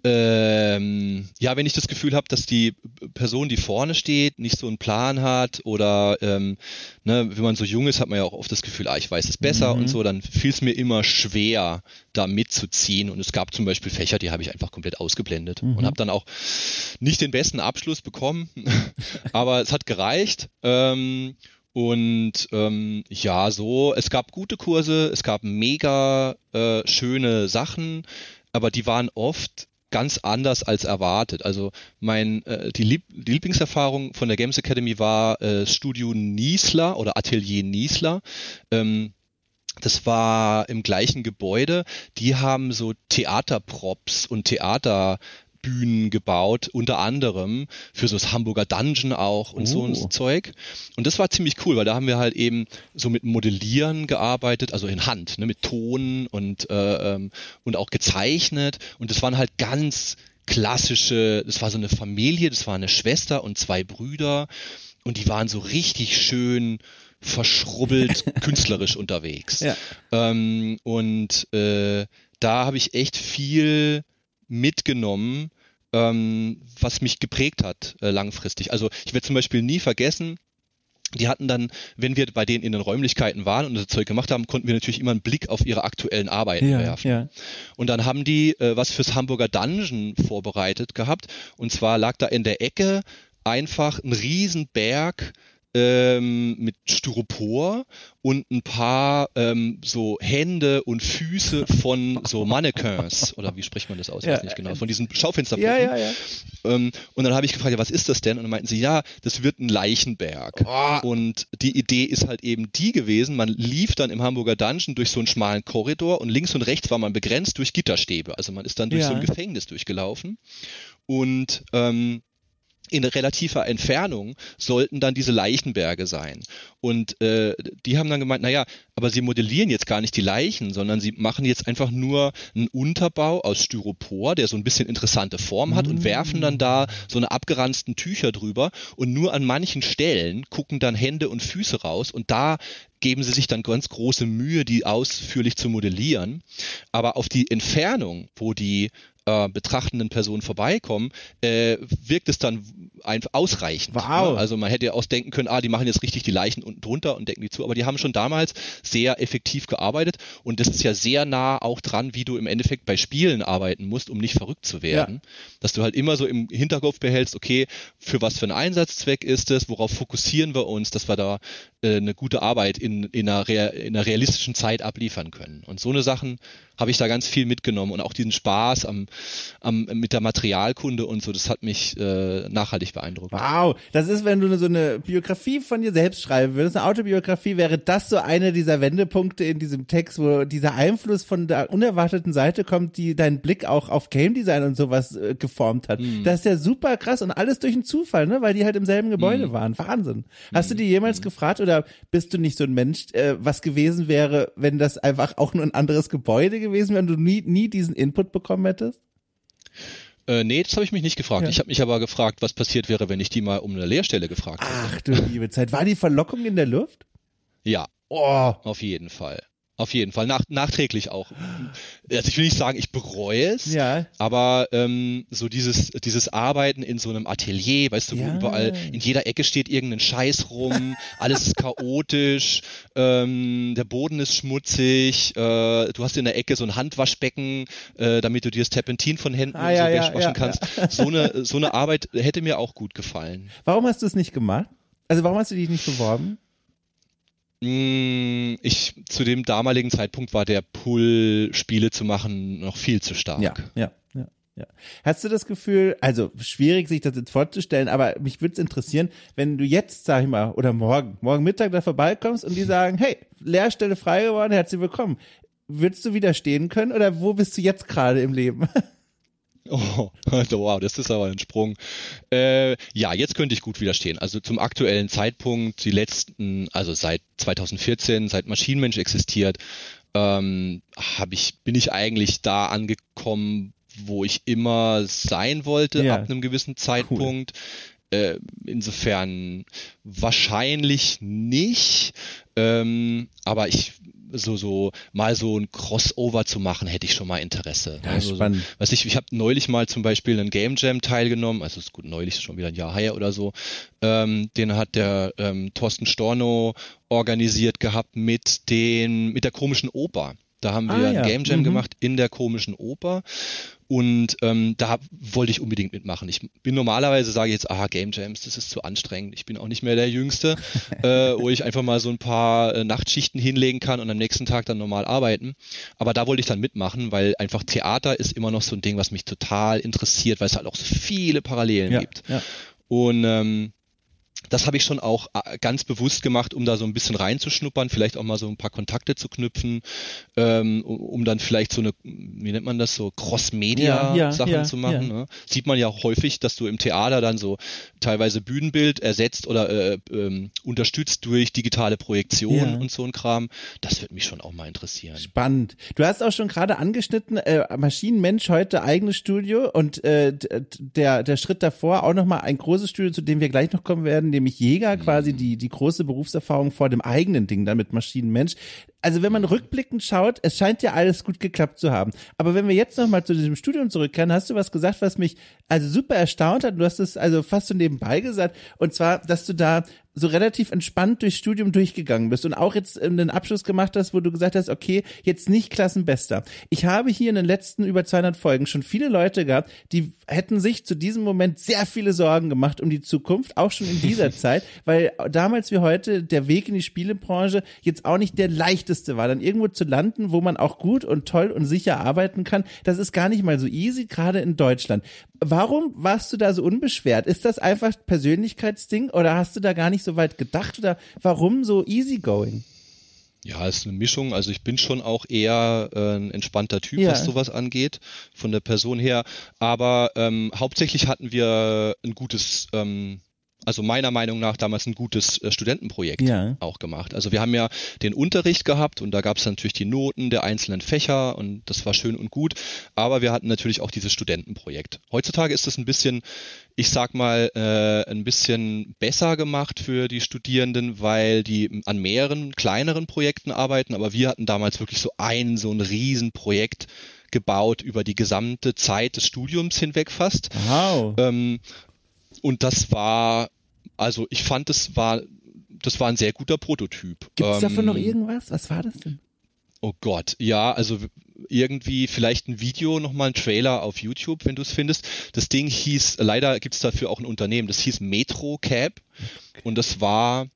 ähm, ja, wenn ich das Gefühl habe, dass die Person, die vorne steht, nicht so einen Plan hat oder ähm, ne, wenn man so jung ist, hat man ja auch oft das Gefühl, ah, ich weiß es besser mhm. und so, dann fiel es mir immer schwer, da mitzuziehen. Und es gab zum Beispiel Fächer, die habe ich einfach komplett ausgeblendet mhm. und habe dann auch nicht den besten Abschluss bekommen, aber es hat gereicht. Ähm, und ähm, ja, so, es gab gute Kurse, es gab mega äh, schöne Sachen, aber die waren oft ganz anders als erwartet. Also mein äh, die, Lieb die Lieblingserfahrung von der Games Academy war äh, Studio Niesler oder Atelier Niesler. Ähm, das war im gleichen Gebäude. Die haben so Theaterprops und Theater Bühnen gebaut, unter anderem für so das Hamburger Dungeon auch und oh. so ein Zeug. Und das war ziemlich cool, weil da haben wir halt eben so mit Modellieren gearbeitet, also in Hand, ne, mit Ton und, äh, ähm, und auch gezeichnet. Und das waren halt ganz klassische, das war so eine Familie, das war eine Schwester und zwei Brüder und die waren so richtig schön verschrubbelt künstlerisch unterwegs. Ja. Ähm, und äh, da habe ich echt viel mitgenommen, ähm, was mich geprägt hat äh, langfristig. Also ich werde zum Beispiel nie vergessen, die hatten dann, wenn wir bei denen in den Räumlichkeiten waren und das Zeug gemacht haben, konnten wir natürlich immer einen Blick auf ihre aktuellen Arbeiten ja, werfen. Ja. Und dann haben die äh, was fürs Hamburger Dungeon vorbereitet gehabt. Und zwar lag da in der Ecke einfach ein Riesenberg ähm, mit Styropor und ein paar ähm, so Hände und Füße von so Mannequins oder wie spricht man das aus? Ja, weiß nicht genau, von diesen Schaufensterpuppen. Ja, ja, ja. Ähm, und dann habe ich gefragt, ja, was ist das denn? Und dann meinten sie, ja, das wird ein Leichenberg. Oh. Und die Idee ist halt eben die gewesen, man lief dann im Hamburger Dungeon durch so einen schmalen Korridor und links und rechts war man begrenzt durch Gitterstäbe. Also man ist dann durch ja. so ein Gefängnis durchgelaufen. Und ähm, in relativer Entfernung sollten dann diese Leichenberge sein. Und äh, die haben dann gemeint, naja, aber sie modellieren jetzt gar nicht die Leichen, sondern sie machen jetzt einfach nur einen Unterbau aus Styropor, der so ein bisschen interessante Form hat mm. und werfen dann da so eine abgeranzten Tücher drüber und nur an manchen Stellen gucken dann Hände und Füße raus und da geben sie sich dann ganz große Mühe, die ausführlich zu modellieren. Aber auf die Entfernung, wo die äh, betrachtenden Personen vorbeikommen, äh, wirkt es dann einfach ausreichend. Wow. Ne? Also man hätte ja ausdenken können, ah, die machen jetzt richtig die Leichen unten drunter und decken die zu, aber die haben schon damals sehr effektiv gearbeitet und das ist ja sehr nah auch dran, wie du im Endeffekt bei Spielen arbeiten musst, um nicht verrückt zu werden. Ja. Dass du halt immer so im Hinterkopf behältst, okay, für was für einen Einsatzzweck ist es, worauf fokussieren wir uns, dass wir da äh, eine gute Arbeit in, in, einer in einer realistischen Zeit abliefern können. Und so eine Sachen habe ich da ganz viel mitgenommen und auch diesen Spaß am, am, mit der Materialkunde und so, das hat mich äh, nachhaltig beeindruckt. Wow, das ist, wenn du so eine Biografie von dir selbst schreiben würdest, eine Autobiografie, wäre das so einer dieser Wendepunkte in diesem Text, wo dieser Einfluss von der unerwarteten Seite kommt, die deinen Blick auch auf Game Design und sowas äh, geformt hat. Mhm. Das ist ja super krass und alles durch einen Zufall, ne, weil die halt im selben Gebäude mhm. waren. Wahnsinn. Hast mhm. du dir jemals mhm. gefragt oder bist du nicht so ein Mensch, äh, was gewesen wäre, wenn das einfach auch nur ein anderes Gebäude gewesen gewesen, wenn du nie, nie diesen Input bekommen hättest? Äh, nee, das habe ich mich nicht gefragt. Ja. Ich habe mich aber gefragt, was passiert wäre, wenn ich die mal um eine Lehrstelle gefragt hätte. Ach du liebe Zeit. War die Verlockung in der Luft? Ja. Oh. Auf jeden Fall. Auf jeden Fall, nach, nachträglich auch. Also ich will nicht sagen, ich bereue es, ja. aber ähm, so dieses, dieses Arbeiten in so einem Atelier, weißt du, ja. wo überall in jeder Ecke steht irgendein Scheiß rum, alles ist chaotisch, ähm, der Boden ist schmutzig, äh, du hast in der Ecke so ein Handwaschbecken, äh, damit du dir das Terpentin von Händen ah, so ja, waschen kannst. So, eine, so eine Arbeit hätte mir auch gut gefallen. Warum hast du es nicht gemacht? Also warum hast du dich nicht beworben? Mm, ich zu dem damaligen Zeitpunkt war der Pull, Spiele zu machen, noch viel zu stark. Ja, ja, ja. Ja. Hast du das Gefühl, also schwierig sich das jetzt vorzustellen, aber mich würde es interessieren, wenn du jetzt, sag ich mal, oder morgen, morgen Mittag da vorbeikommst und die sagen, hey, Lehrstelle frei geworden, herzlich willkommen. Würdest du widerstehen können oder wo bist du jetzt gerade im Leben? Oh, also wow, das ist aber ein Sprung. Äh, ja, jetzt könnte ich gut widerstehen. Also zum aktuellen Zeitpunkt, die letzten, also seit 2014, seit Maschinenmensch existiert, ähm, habe ich, bin ich eigentlich da angekommen, wo ich immer sein wollte ja. ab einem gewissen Zeitpunkt. Cool. Äh, insofern wahrscheinlich nicht, ähm, aber ich so so mal so ein Crossover zu machen, hätte ich schon mal Interesse. Ja, also, spannend. So, was ich, ich habe neulich mal zum Beispiel einen Game Jam teilgenommen, also ist gut neulich schon wieder ein Jahr her oder so. Ähm, den hat der ähm, Thorsten Storno organisiert gehabt mit den mit der komischen Oper. Da haben wir ah, ja. ein Game Jam mhm. gemacht in der komischen Oper und ähm, da wollte ich unbedingt mitmachen. Ich bin normalerweise, sage ich jetzt, ah, Game Jams, das ist zu anstrengend. Ich bin auch nicht mehr der Jüngste, äh, wo ich einfach mal so ein paar äh, Nachtschichten hinlegen kann und am nächsten Tag dann normal arbeiten. Aber da wollte ich dann mitmachen, weil einfach Theater ist immer noch so ein Ding, was mich total interessiert, weil es halt auch so viele Parallelen ja, gibt. Ja. Und ähm, das habe ich schon auch äh, ganz bewusst gemacht, um da so ein bisschen reinzuschnuppern, vielleicht auch mal so ein paar Kontakte zu knüpfen, ähm, um dann vielleicht so eine, wie nennt man das, so Cross-Media-Sachen ja, ja, zu machen. Ne? Sieht man ja auch häufig, dass du im Theater dann so teilweise Bühnenbild ersetzt oder äh, ähm, unterstützt durch digitale Projektion und so ein Kram. Das würde mich schon auch mal interessieren. Spannend. Du hast auch schon gerade angeschnitten, äh, Maschinenmensch heute eigenes Studio und äh, der, der Schritt davor auch nochmal ein großes Studio, zu dem wir gleich noch kommen werden, nämlich Jäger, quasi die, die große Berufserfahrung vor dem eigenen Ding dann mit Maschinenmensch. Also wenn man rückblickend schaut, es scheint ja alles gut geklappt zu haben. Aber wenn wir jetzt nochmal zu diesem Studium zurückkehren, hast du was gesagt, was mich also super erstaunt hat. Du hast es also fast so nebenbei gesagt. Und zwar, dass du da so relativ entspannt durchs Studium durchgegangen bist und auch jetzt einen Abschluss gemacht hast, wo du gesagt hast, okay, jetzt nicht Klassenbester. Ich habe hier in den letzten über 200 Folgen schon viele Leute gehabt, die hätten sich zu diesem Moment sehr viele Sorgen gemacht um die Zukunft, auch schon in dieser Zeit, weil damals wie heute der Weg in die Spielebranche jetzt auch nicht der leichteste war. Dann irgendwo zu landen, wo man auch gut und toll und sicher arbeiten kann, das ist gar nicht mal so easy, gerade in Deutschland. Warum warst du da so unbeschwert? Ist das einfach Persönlichkeitsding oder hast du da gar nicht so weit gedacht oder warum so easygoing? Ja, ist eine Mischung. Also ich bin schon auch eher äh, ein entspannter Typ, ja. was sowas angeht, von der Person her. Aber ähm, hauptsächlich hatten wir ein gutes ähm, also meiner Meinung nach damals ein gutes äh, Studentenprojekt ja. auch gemacht. Also wir haben ja den Unterricht gehabt und da gab es natürlich die Noten der einzelnen Fächer und das war schön und gut, aber wir hatten natürlich auch dieses Studentenprojekt. Heutzutage ist es ein bisschen, ich sag mal, äh, ein bisschen besser gemacht für die Studierenden, weil die an mehreren kleineren Projekten arbeiten, aber wir hatten damals wirklich so ein, so ein Riesenprojekt gebaut über die gesamte Zeit des Studiums hinweg fast. Wow. Ähm, und das war, also ich fand, das war, das war ein sehr guter Prototyp. Gibt es ähm, davon noch irgendwas? Was war das denn? Oh Gott, ja, also irgendwie vielleicht ein Video, nochmal ein Trailer auf YouTube, wenn du es findest. Das Ding hieß, leider gibt es dafür auch ein Unternehmen, das hieß Metro Cab okay. und das war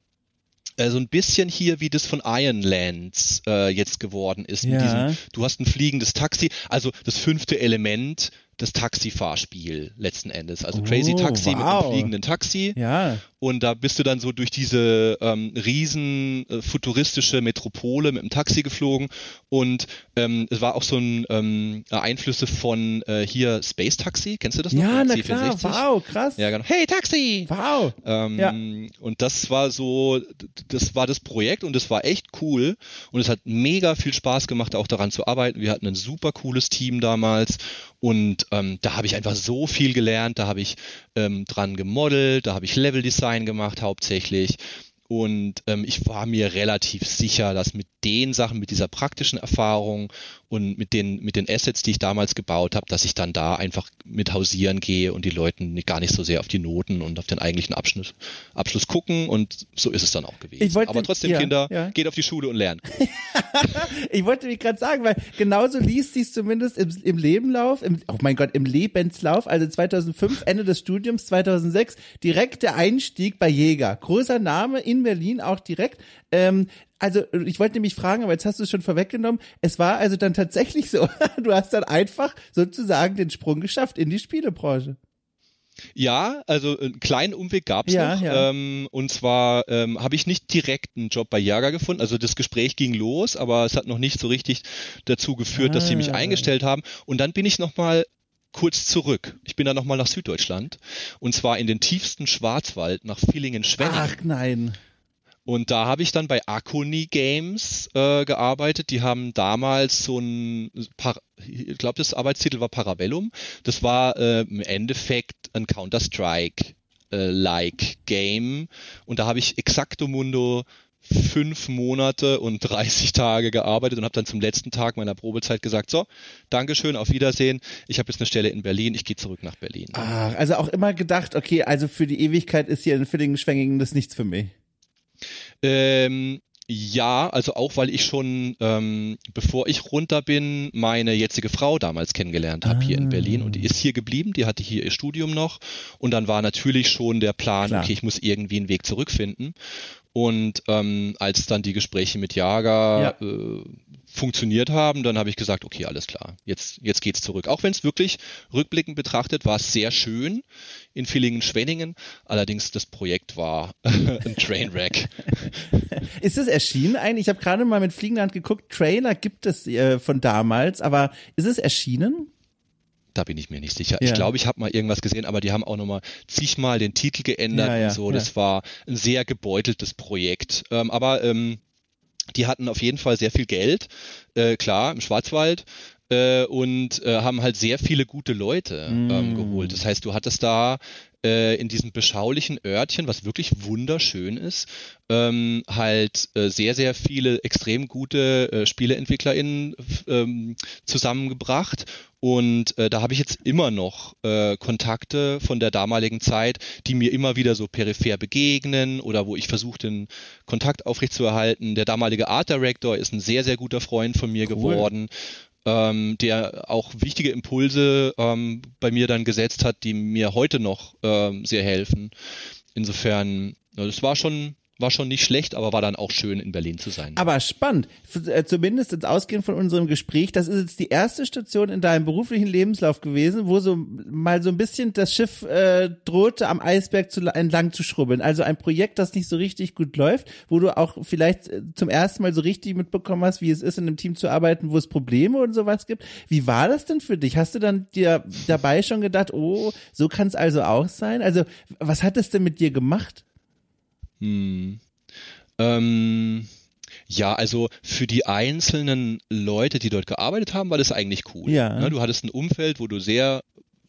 äh, so ein bisschen hier, wie das von Ironlands äh, jetzt geworden ist. Ja. Diesem, du hast ein fliegendes Taxi, also das fünfte Element das Taxifahrspiel letzten Endes. Also oh, Crazy Taxi wow. mit einem fliegenden Taxi. Ja. Und da bist du dann so durch diese ähm, riesen äh, futuristische Metropole mit dem Taxi geflogen. Und ähm, es war auch so ein ähm, Einflüsse von äh, hier Space Taxi. Kennst du das noch? Ja, na klar. Wow, krass. Ja, genau. Hey Taxi! Wow. Ähm, ja. Und das war so, das war das Projekt und das war echt cool. Und es hat mega viel Spaß gemacht, auch daran zu arbeiten. Wir hatten ein super cooles Team damals. Und ähm, da habe ich einfach so viel gelernt. Da habe ich ähm, dran gemodelt, da habe ich Level Design gemacht hauptsächlich. Und ähm, ich war mir relativ sicher, dass mit den Sachen, mit dieser praktischen Erfahrung und mit den, mit den Assets, die ich damals gebaut habe, dass ich dann da einfach mit hausieren gehe und die Leuten gar nicht so sehr auf die Noten und auf den eigentlichen Abschluss, Abschluss gucken und so ist es dann auch gewesen. Aber trotzdem, ja, Kinder, ja. geht auf die Schule und lernen. ich wollte mich gerade sagen, weil genauso liest sie es zumindest im, im Lebenlauf, im, oh mein Gott, im Lebenslauf, also 2005, Ende des Studiums, 2006, direkt der Einstieg bei Jäger. Großer Name in Berlin auch direkt. Ähm, also ich wollte nämlich fragen, aber jetzt hast du es schon vorweggenommen. Es war also dann tatsächlich so, du hast dann einfach sozusagen den Sprung geschafft in die Spielebranche. Ja, also einen kleinen Umweg gab es ja, noch. Ja. Ähm, und zwar ähm, habe ich nicht direkt einen Job bei Jager gefunden. Also das Gespräch ging los, aber es hat noch nicht so richtig dazu geführt, ah. dass sie mich ah. eingestellt haben. Und dann bin ich nochmal kurz zurück. Ich bin dann nochmal nach Süddeutschland. Und zwar in den tiefsten Schwarzwald nach Villingen-Schwenning. Ach nein. Und da habe ich dann bei Akuni Games äh, gearbeitet. Die haben damals so ein, ich glaube, das Arbeitstitel war Parabellum. Das war äh, im Endeffekt ein Counter-Strike äh, like Game. Und da habe ich Exacto Mundo fünf Monate und 30 Tage gearbeitet und habe dann zum letzten Tag meiner Probezeit gesagt, so, Dankeschön, auf Wiedersehen. Ich habe jetzt eine Stelle in Berlin, ich gehe zurück nach Berlin. Ach, also auch immer gedacht, okay, also für die Ewigkeit ist hier in Villingen-Schwenningen das nichts für mich. Ähm, ja, also auch weil ich schon, ähm, bevor ich runter bin, meine jetzige Frau damals kennengelernt habe ah. hier in Berlin und die ist hier geblieben, die hatte hier ihr Studium noch und dann war natürlich schon der Plan, Klar. okay, ich muss irgendwie einen Weg zurückfinden und ähm, als dann die Gespräche mit Jager ja. äh, funktioniert haben, dann habe ich gesagt, okay, alles klar, jetzt, jetzt geht's zurück. Auch wenn es wirklich rückblickend betrachtet war es sehr schön in Villingen-Schwenningen. Allerdings das Projekt war ein Trainwreck. ist es erschienen eigentlich? Ich habe gerade mal mit Fliegenland geguckt, Trailer gibt es äh, von damals, aber ist es erschienen? Da bin ich mir nicht sicher. Ja. Ich glaube, ich habe mal irgendwas gesehen, aber die haben auch nochmal zigmal den Titel geändert ja, ja, und so. Das war ein sehr gebeuteltes Projekt. Ähm, aber ähm, die hatten auf jeden Fall sehr viel Geld, äh, klar, im Schwarzwald. Äh, und äh, haben halt sehr viele gute Leute ähm, mm. geholt. Das heißt, du hattest da äh, in diesem beschaulichen Örtchen, was wirklich wunderschön ist, ähm, halt äh, sehr, sehr viele extrem gute äh, SpieleentwicklerInnen ähm, zusammengebracht. Und äh, da habe ich jetzt immer noch äh, Kontakte von der damaligen Zeit, die mir immer wieder so peripher begegnen oder wo ich versuche, den Kontakt aufrechtzuerhalten. Der damalige Art Director ist ein sehr, sehr guter Freund von mir cool. geworden ähm, der auch wichtige Impulse ähm, bei mir dann gesetzt hat, die mir heute noch ähm, sehr helfen. Insofern, das war schon war schon nicht schlecht, aber war dann auch schön in Berlin zu sein. Aber spannend, äh, zumindest jetzt ausgehend von unserem Gespräch, das ist jetzt die erste Station in deinem beruflichen Lebenslauf gewesen, wo so mal so ein bisschen das Schiff äh, drohte, am Eisberg zu, entlang zu schrubbeln. Also ein Projekt, das nicht so richtig gut läuft, wo du auch vielleicht äh, zum ersten Mal so richtig mitbekommen hast, wie es ist, in einem Team zu arbeiten, wo es Probleme und sowas gibt. Wie war das denn für dich? Hast du dann dir dabei schon gedacht, oh, so kann es also auch sein? Also was hat es denn mit dir gemacht? Hm. Ähm, ja, also für die einzelnen Leute, die dort gearbeitet haben, war das eigentlich cool. Ja. Ne, du hattest ein Umfeld, wo du sehr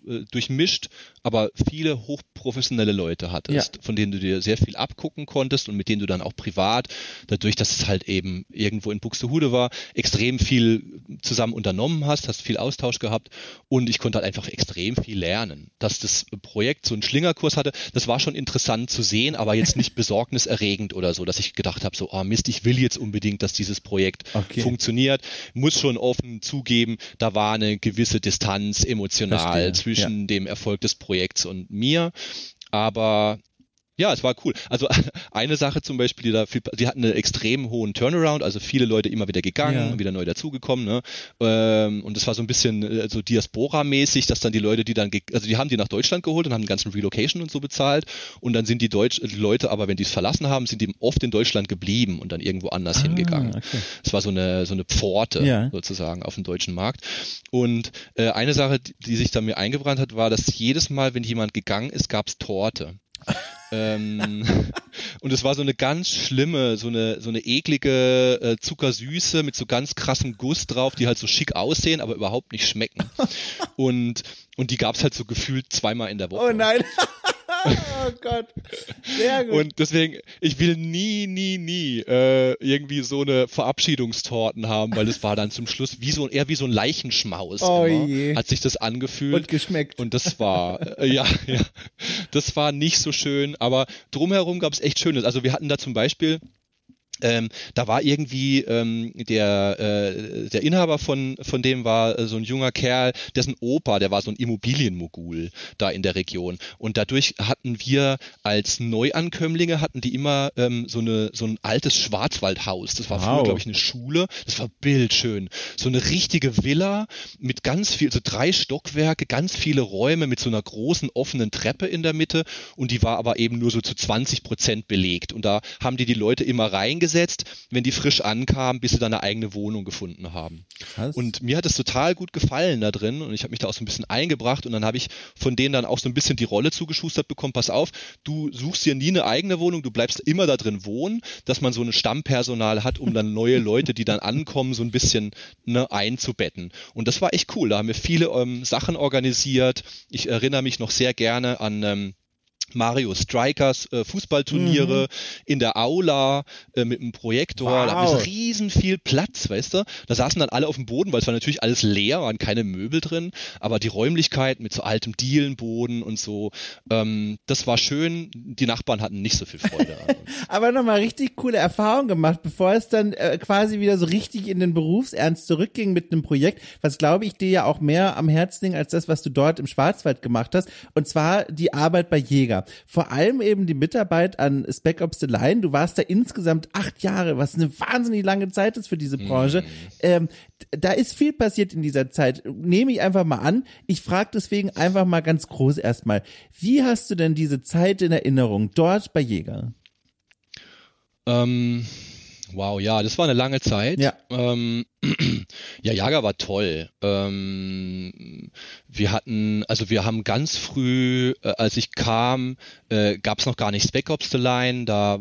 äh, durchmischt, aber viele hochprofessionelle Leute hattest, ja. von denen du dir sehr viel abgucken konntest und mit denen du dann auch privat, dadurch, dass es halt eben irgendwo in Buxtehude war, extrem viel zusammen unternommen hast, hast viel Austausch gehabt und ich konnte halt einfach extrem viel lernen. Dass das Projekt so einen Schlingerkurs hatte, das war schon interessant zu sehen, aber jetzt nicht besorgniserregend oder so, dass ich gedacht habe, so, oh Mist, ich will jetzt unbedingt, dass dieses Projekt okay. funktioniert. Muss schon offen zugeben, da war eine gewisse Distanz emotional Verstehe. Zwischen ja. dem Erfolg des Projekts und mir. Aber ja, es war cool. Also eine Sache zum Beispiel, die da viel, die hatten einen extrem hohen Turnaround, also viele Leute immer wieder gegangen, ja. wieder neu dazugekommen, ne? Ähm, und es war so ein bisschen äh, so Diaspora-mäßig, dass dann die Leute, die dann, also die haben die nach Deutschland geholt und haben den ganzen Relocation und so bezahlt und dann sind die, Deutsch, die Leute aber, wenn die es verlassen haben, sind die oft in Deutschland geblieben und dann irgendwo anders ah, hingegangen. Okay. Es war so eine, so eine Pforte ja. sozusagen auf dem deutschen Markt. Und äh, eine Sache, die sich da mir eingebrannt hat, war, dass jedes Mal, wenn jemand gegangen ist, gab es Torte ähm, und es war so eine ganz schlimme, so eine, so eine eklige äh, Zuckersüße mit so ganz krassem Guss drauf, die halt so schick aussehen, aber überhaupt nicht schmecken. Und, und die gab's halt so gefühlt zweimal in der Woche. Oh nein. oh Gott. Sehr gut. Und deswegen, ich will nie, nie, nie äh, irgendwie so eine Verabschiedungstorten haben, weil es war dann zum Schluss wie so eher wie so ein Leichenschmaus. Oh immer, je. Hat sich das angefühlt. Und geschmeckt. Und das war, äh, ja, ja. Das war nicht so schön, aber drumherum gab es echt Schönes. Also wir hatten da zum Beispiel ähm, da war irgendwie ähm, der, äh, der Inhaber von, von dem war äh, so ein junger Kerl, dessen Opa, der war so ein Immobilienmogul da in der Region. Und dadurch hatten wir als Neuankömmlinge hatten die immer ähm, so, eine, so ein altes Schwarzwaldhaus. Das war wow. früher, glaube ich, eine Schule. Das war bildschön. So eine richtige Villa mit ganz viel, so drei Stockwerke, ganz viele Räume mit so einer großen offenen Treppe in der Mitte. Und die war aber eben nur so zu 20 Prozent belegt. Und da haben die die Leute immer reingesetzt eingesetzt, wenn die frisch ankamen, bis sie dann eine eigene Wohnung gefunden haben. Krass. Und mir hat es total gut gefallen da drin und ich habe mich da auch so ein bisschen eingebracht und dann habe ich von denen dann auch so ein bisschen die Rolle zugeschustert bekommen, pass auf, du suchst dir nie eine eigene Wohnung, du bleibst immer da drin wohnen, dass man so ein Stammpersonal hat, um dann neue Leute, die dann ankommen, so ein bisschen ne, einzubetten. Und das war echt cool, da haben wir viele ähm, Sachen organisiert. Ich erinnere mich noch sehr gerne an ähm, Mario Strikers äh, Fußballturniere mhm. in der Aula äh, mit einem Projektor. Wow. Da ist riesen viel Platz, weißt du? Da saßen dann alle auf dem Boden, weil es war natürlich alles leer, waren keine Möbel drin, aber die Räumlichkeit mit so altem Dielenboden und so, ähm, das war schön. Die Nachbarn hatten nicht so viel Freude. aber nochmal richtig coole Erfahrung gemacht, bevor es dann äh, quasi wieder so richtig in den Berufsernst zurückging mit einem Projekt, was glaube ich dir ja auch mehr am Herzen ging als das, was du dort im Schwarzwald gemacht hast. Und zwar die Arbeit bei Jäger. Vor allem eben die Mitarbeit an Spec Ops The Line. Du warst da insgesamt acht Jahre, was eine wahnsinnig lange Zeit ist für diese Branche. Mhm. Ähm, da ist viel passiert in dieser Zeit. Nehme ich einfach mal an. Ich frage deswegen einfach mal ganz groß erstmal. Wie hast du denn diese Zeit in Erinnerung dort bei Jäger? Ähm, wow, ja, das war eine lange Zeit. Ja. Ähm, ja, Jager war toll. Ähm, wir hatten, also wir haben ganz früh, äh, als ich kam, äh, gab es noch gar nicht Spec Ops The Line, da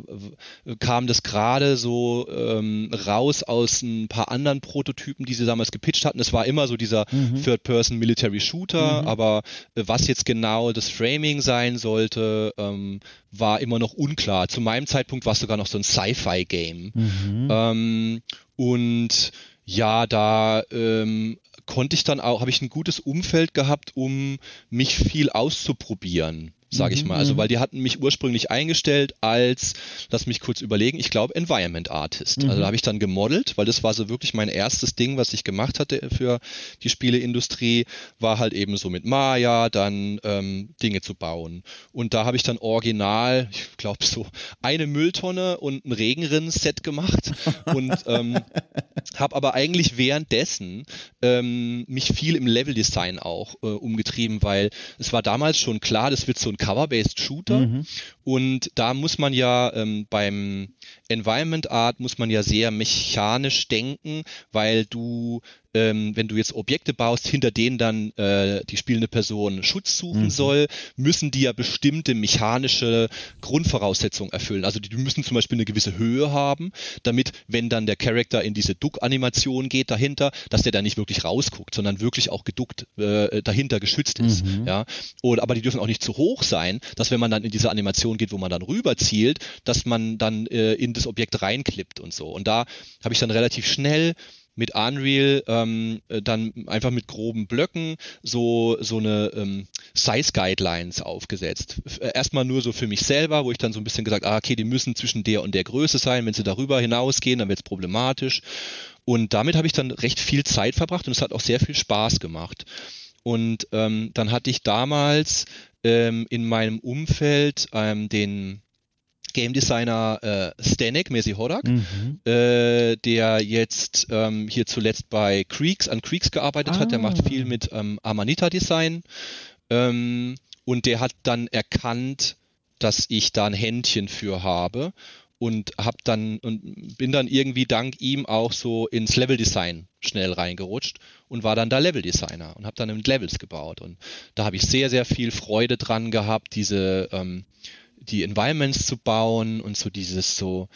äh, kam das gerade so ähm, raus aus ein paar anderen Prototypen, die sie damals gepitcht hatten. Es war immer so dieser mhm. Third-Person Military Shooter, mhm. aber äh, was jetzt genau das Framing sein sollte, ähm, war immer noch unklar. Zu meinem Zeitpunkt war es sogar noch so ein Sci-Fi-Game. Mhm. Ähm, und ja, da ähm, konnte ich dann auch, habe ich ein gutes Umfeld gehabt, um mich viel auszuprobieren sage ich mhm, mal. Also mhm. weil die hatten mich ursprünglich eingestellt als, lass mich kurz überlegen, ich glaube Environment Artist. Also mhm. Also da habe ich dann gemodelt, weil das war so wirklich mein erstes Ding, was ich gemacht hatte für die Spieleindustrie, war halt eben so mit Maya dann ähm, Dinge zu bauen. Und da habe ich dann original, ich glaube so eine Mülltonne und ein Regenrinnen-Set gemacht und ähm, habe aber eigentlich währenddessen ähm, mich viel im Level-Design auch äh, umgetrieben, weil es war damals schon klar, das wird so ein Cover-Based Shooter. Mhm. Und da muss man ja ähm, beim Environment Art muss man ja sehr mechanisch denken, weil du ähm, wenn du jetzt Objekte baust, hinter denen dann äh, die spielende Person Schutz suchen mhm. soll, müssen die ja bestimmte mechanische Grundvoraussetzungen erfüllen. Also die, müssen zum Beispiel eine gewisse Höhe haben, damit, wenn dann der Charakter in diese Duck-Animation geht dahinter, dass der da nicht wirklich rausguckt, sondern wirklich auch geduckt äh, dahinter geschützt ist. Mhm. Ja? Oder, aber die dürfen auch nicht zu hoch sein, dass wenn man dann in diese Animation geht, wo man dann rüber zielt, dass man dann äh, in das Objekt reinklippt und so. Und da habe ich dann relativ schnell mit Unreal ähm, äh, dann einfach mit groben Blöcken so so eine ähm, Size Guidelines aufgesetzt. Äh, erstmal nur so für mich selber, wo ich dann so ein bisschen gesagt, ah, okay, die müssen zwischen der und der Größe sein. Wenn sie darüber hinausgehen, dann wird es problematisch. Und damit habe ich dann recht viel Zeit verbracht und es hat auch sehr viel Spaß gemacht. Und ähm, dann hatte ich damals ähm, in meinem Umfeld ähm, den Game Designer äh, Stanek, Messi Horak, mhm. äh, der jetzt ähm, hier zuletzt bei Creeks, an Creeks gearbeitet ah. hat. Der macht viel ah. mit ähm, Amanita Design. Ähm, und der hat dann erkannt, dass ich da ein Händchen für habe und hab dann und bin dann irgendwie dank ihm auch so ins Level Design schnell reingerutscht und war dann da Level Designer und habe dann mit Levels gebaut und da habe ich sehr sehr viel Freude dran gehabt diese ähm, die Environments zu bauen und so dieses so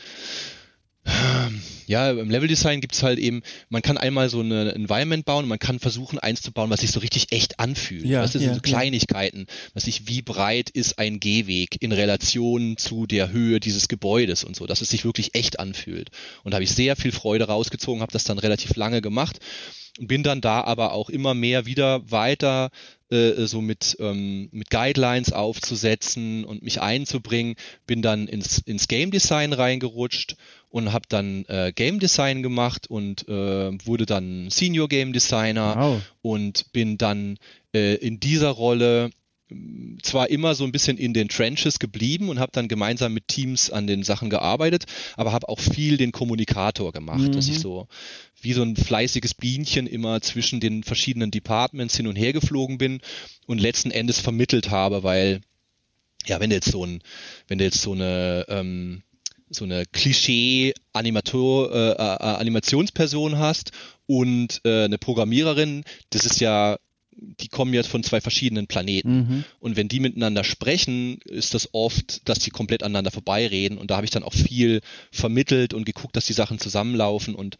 ja, im Leveldesign gibt es halt eben, man kann einmal so eine Environment bauen und man kann versuchen, eins zu bauen, was sich so richtig echt anfühlt. Ja, das sind ja, so Kleinigkeiten, was sich, wie breit ist ein Gehweg in Relation zu der Höhe dieses Gebäudes und so, dass es sich wirklich echt anfühlt. Und da habe ich sehr viel Freude rausgezogen, habe das dann relativ lange gemacht bin dann da aber auch immer mehr wieder weiter äh, so mit, ähm, mit Guidelines aufzusetzen und mich einzubringen, bin dann ins, ins Game Design reingerutscht und habe dann äh, Game Design gemacht und äh, wurde dann Senior Game Designer wow. und bin dann äh, in dieser Rolle zwar immer so ein bisschen in den Trenches geblieben und habe dann gemeinsam mit Teams an den Sachen gearbeitet, aber habe auch viel den Kommunikator gemacht, mhm. dass ich mhm. so wie so ein fleißiges Bienchen immer zwischen den verschiedenen Departments hin und her geflogen bin und letzten Endes vermittelt habe, weil ja, wenn du jetzt so ein, wenn du jetzt so eine ähm, so eine Klischee-Animator, äh, äh, Animationsperson hast und äh, eine Programmiererin, das ist ja die kommen jetzt von zwei verschiedenen Planeten. Mhm. Und wenn die miteinander sprechen, ist das oft, dass die komplett aneinander vorbeireden. Und da habe ich dann auch viel vermittelt und geguckt, dass die Sachen zusammenlaufen. Und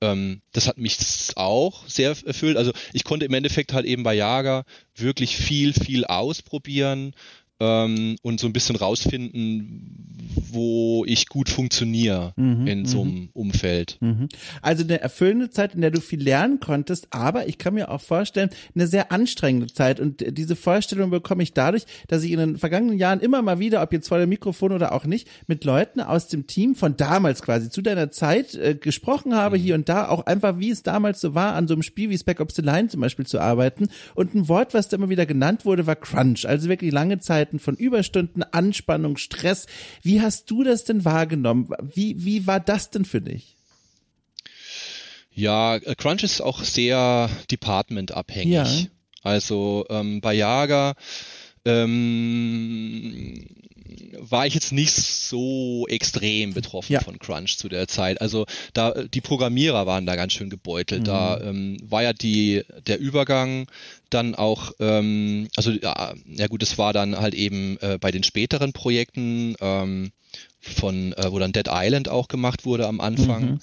ähm, das hat mich auch sehr erfüllt. Also ich konnte im Endeffekt halt eben bei Jager wirklich viel, viel ausprobieren ähm, und so ein bisschen rausfinden, wo ich gut funktioniere mhm, in so einem mhm. Umfeld. Mhm. Also eine erfüllende Zeit, in der du viel lernen konntest, aber ich kann mir auch vorstellen, eine sehr anstrengende Zeit. Und diese Vorstellung bekomme ich dadurch, dass ich in den vergangenen Jahren immer mal wieder, ob jetzt vor dem Mikrofon oder auch nicht, mit Leuten aus dem Team von damals quasi zu deiner Zeit äh, gesprochen habe, mhm. hier und da, auch einfach, wie es damals so war, an so einem Spiel wie Spec Ops the Line zum Beispiel zu arbeiten. Und ein Wort, was da immer wieder genannt wurde, war Crunch. Also wirklich lange Zeiten von Überstunden, Anspannung, Stress. Wie hast du das denn wahrgenommen? Wie, wie war das denn für dich? Ja, äh, Crunch ist auch sehr departmentabhängig. Ja. Also ähm, bei Jager ähm, war ich jetzt nicht so extrem betroffen ja. von Crunch zu der Zeit. Also da die Programmierer waren da ganz schön gebeutelt. Mhm. Da ähm, war ja die der Übergang dann auch, ähm, also ja, ja gut, es war dann halt eben äh, bei den späteren Projekten ähm, von, äh, wo dann Dead Island auch gemacht wurde am Anfang. Mhm.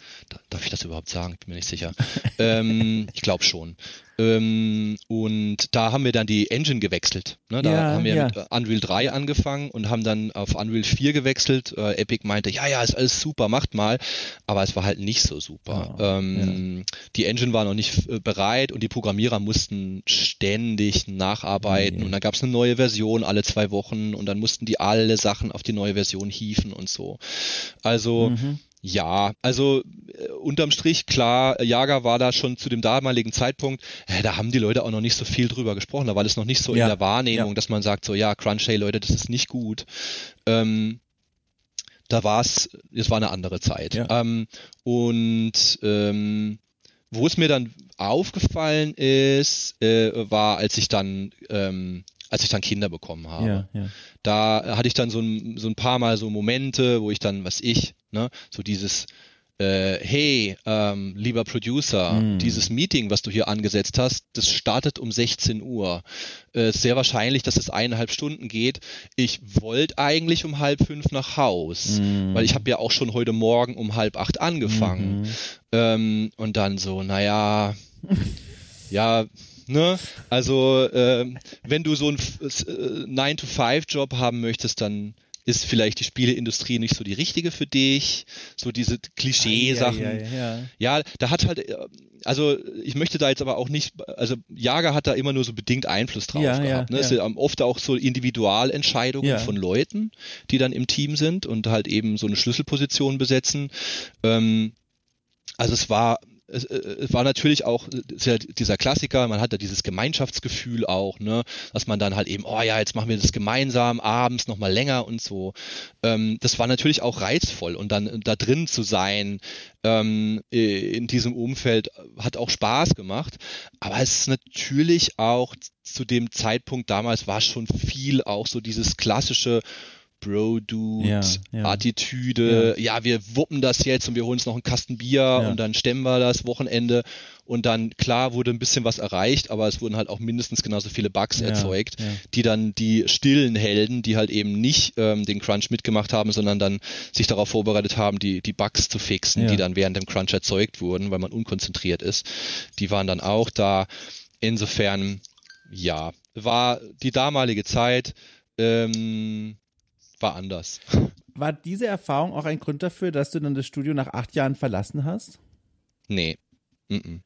Darf ich das überhaupt sagen? Ich bin mir nicht sicher. ähm, ich glaube schon. Ähm, und da haben wir dann die Engine gewechselt. Ne? Da ja, haben wir ja. mit Unreal 3 angefangen und haben dann auf Unreal 4 gewechselt. Äh, Epic meinte, ja, ja, ist alles super, macht mal. Aber es war halt nicht so super. Oh, ähm, ja. Die Engine war noch nicht äh, bereit und die Programmierer mussten ständig nacharbeiten. Mhm. Und dann gab es eine neue Version alle zwei Wochen und dann mussten die alle Sachen auf die neue Version hieven und so. Also mhm. Ja, also äh, unterm Strich klar, Jager war da schon zu dem damaligen Zeitpunkt, äh, da haben die Leute auch noch nicht so viel drüber gesprochen, da war das noch nicht so ja, in der Wahrnehmung, ja. dass man sagt so, ja, Crunch, hey Leute, das ist nicht gut. Ähm, da war es, es war eine andere Zeit. Ja. Ähm, und ähm, wo es mir dann aufgefallen ist, äh, war, als ich dann ähm, als ich dann Kinder bekommen habe. Ja, ja. Da hatte ich dann so ein, so ein paar Mal so Momente, wo ich dann, was ich, ne, so dieses, äh, hey, ähm, lieber Producer, mm. dieses Meeting, was du hier angesetzt hast, das startet um 16 Uhr. Äh, sehr wahrscheinlich, dass es eineinhalb Stunden geht. Ich wollte eigentlich um halb fünf nach Haus, mm. weil ich habe ja auch schon heute Morgen um halb acht angefangen. Mm. Ähm, und dann so, naja, ja, Ne? Also äh, wenn du so einen äh, 9-to-5-Job haben möchtest, dann ist vielleicht die Spieleindustrie nicht so die richtige für dich, so diese Klischee-Sachen. Ja, ja, ja, ja, da hat halt, äh, also ich möchte da jetzt aber auch nicht, also Jager hat da immer nur so bedingt Einfluss drauf ja, gehabt. Ne? Es sind oft auch so Individualentscheidungen von Leuten, die dann im Team sind und halt eben so eine Schlüsselposition besetzen. Ähm, also es war es, äh, es war natürlich auch ja dieser Klassiker, man hat ja dieses Gemeinschaftsgefühl auch, ne, dass man dann halt eben, oh ja, jetzt machen wir das gemeinsam, abends nochmal länger und so. Ähm, das war natürlich auch reizvoll und dann da drin zu sein ähm, in diesem Umfeld hat auch Spaß gemacht. Aber es ist natürlich auch zu dem Zeitpunkt damals war schon viel auch so dieses klassische Bro-Dude-Attitüde. Ja, ja. ja, wir wuppen das jetzt und wir holen uns noch einen Kasten Bier ja. und dann stemmen wir das Wochenende. Und dann, klar, wurde ein bisschen was erreicht, aber es wurden halt auch mindestens genauso viele Bugs erzeugt, die dann die stillen Helden, die halt eben nicht ähm, den Crunch mitgemacht haben, sondern dann sich darauf vorbereitet haben, die, die Bugs zu fixen, die dann während dem Crunch erzeugt wurden, weil man unkonzentriert ist. Die waren dann auch da. Insofern, ja, war die damalige Zeit, ähm, war anders. War diese Erfahrung auch ein Grund dafür, dass du dann das Studio nach acht Jahren verlassen hast? Nee. Mm -mm.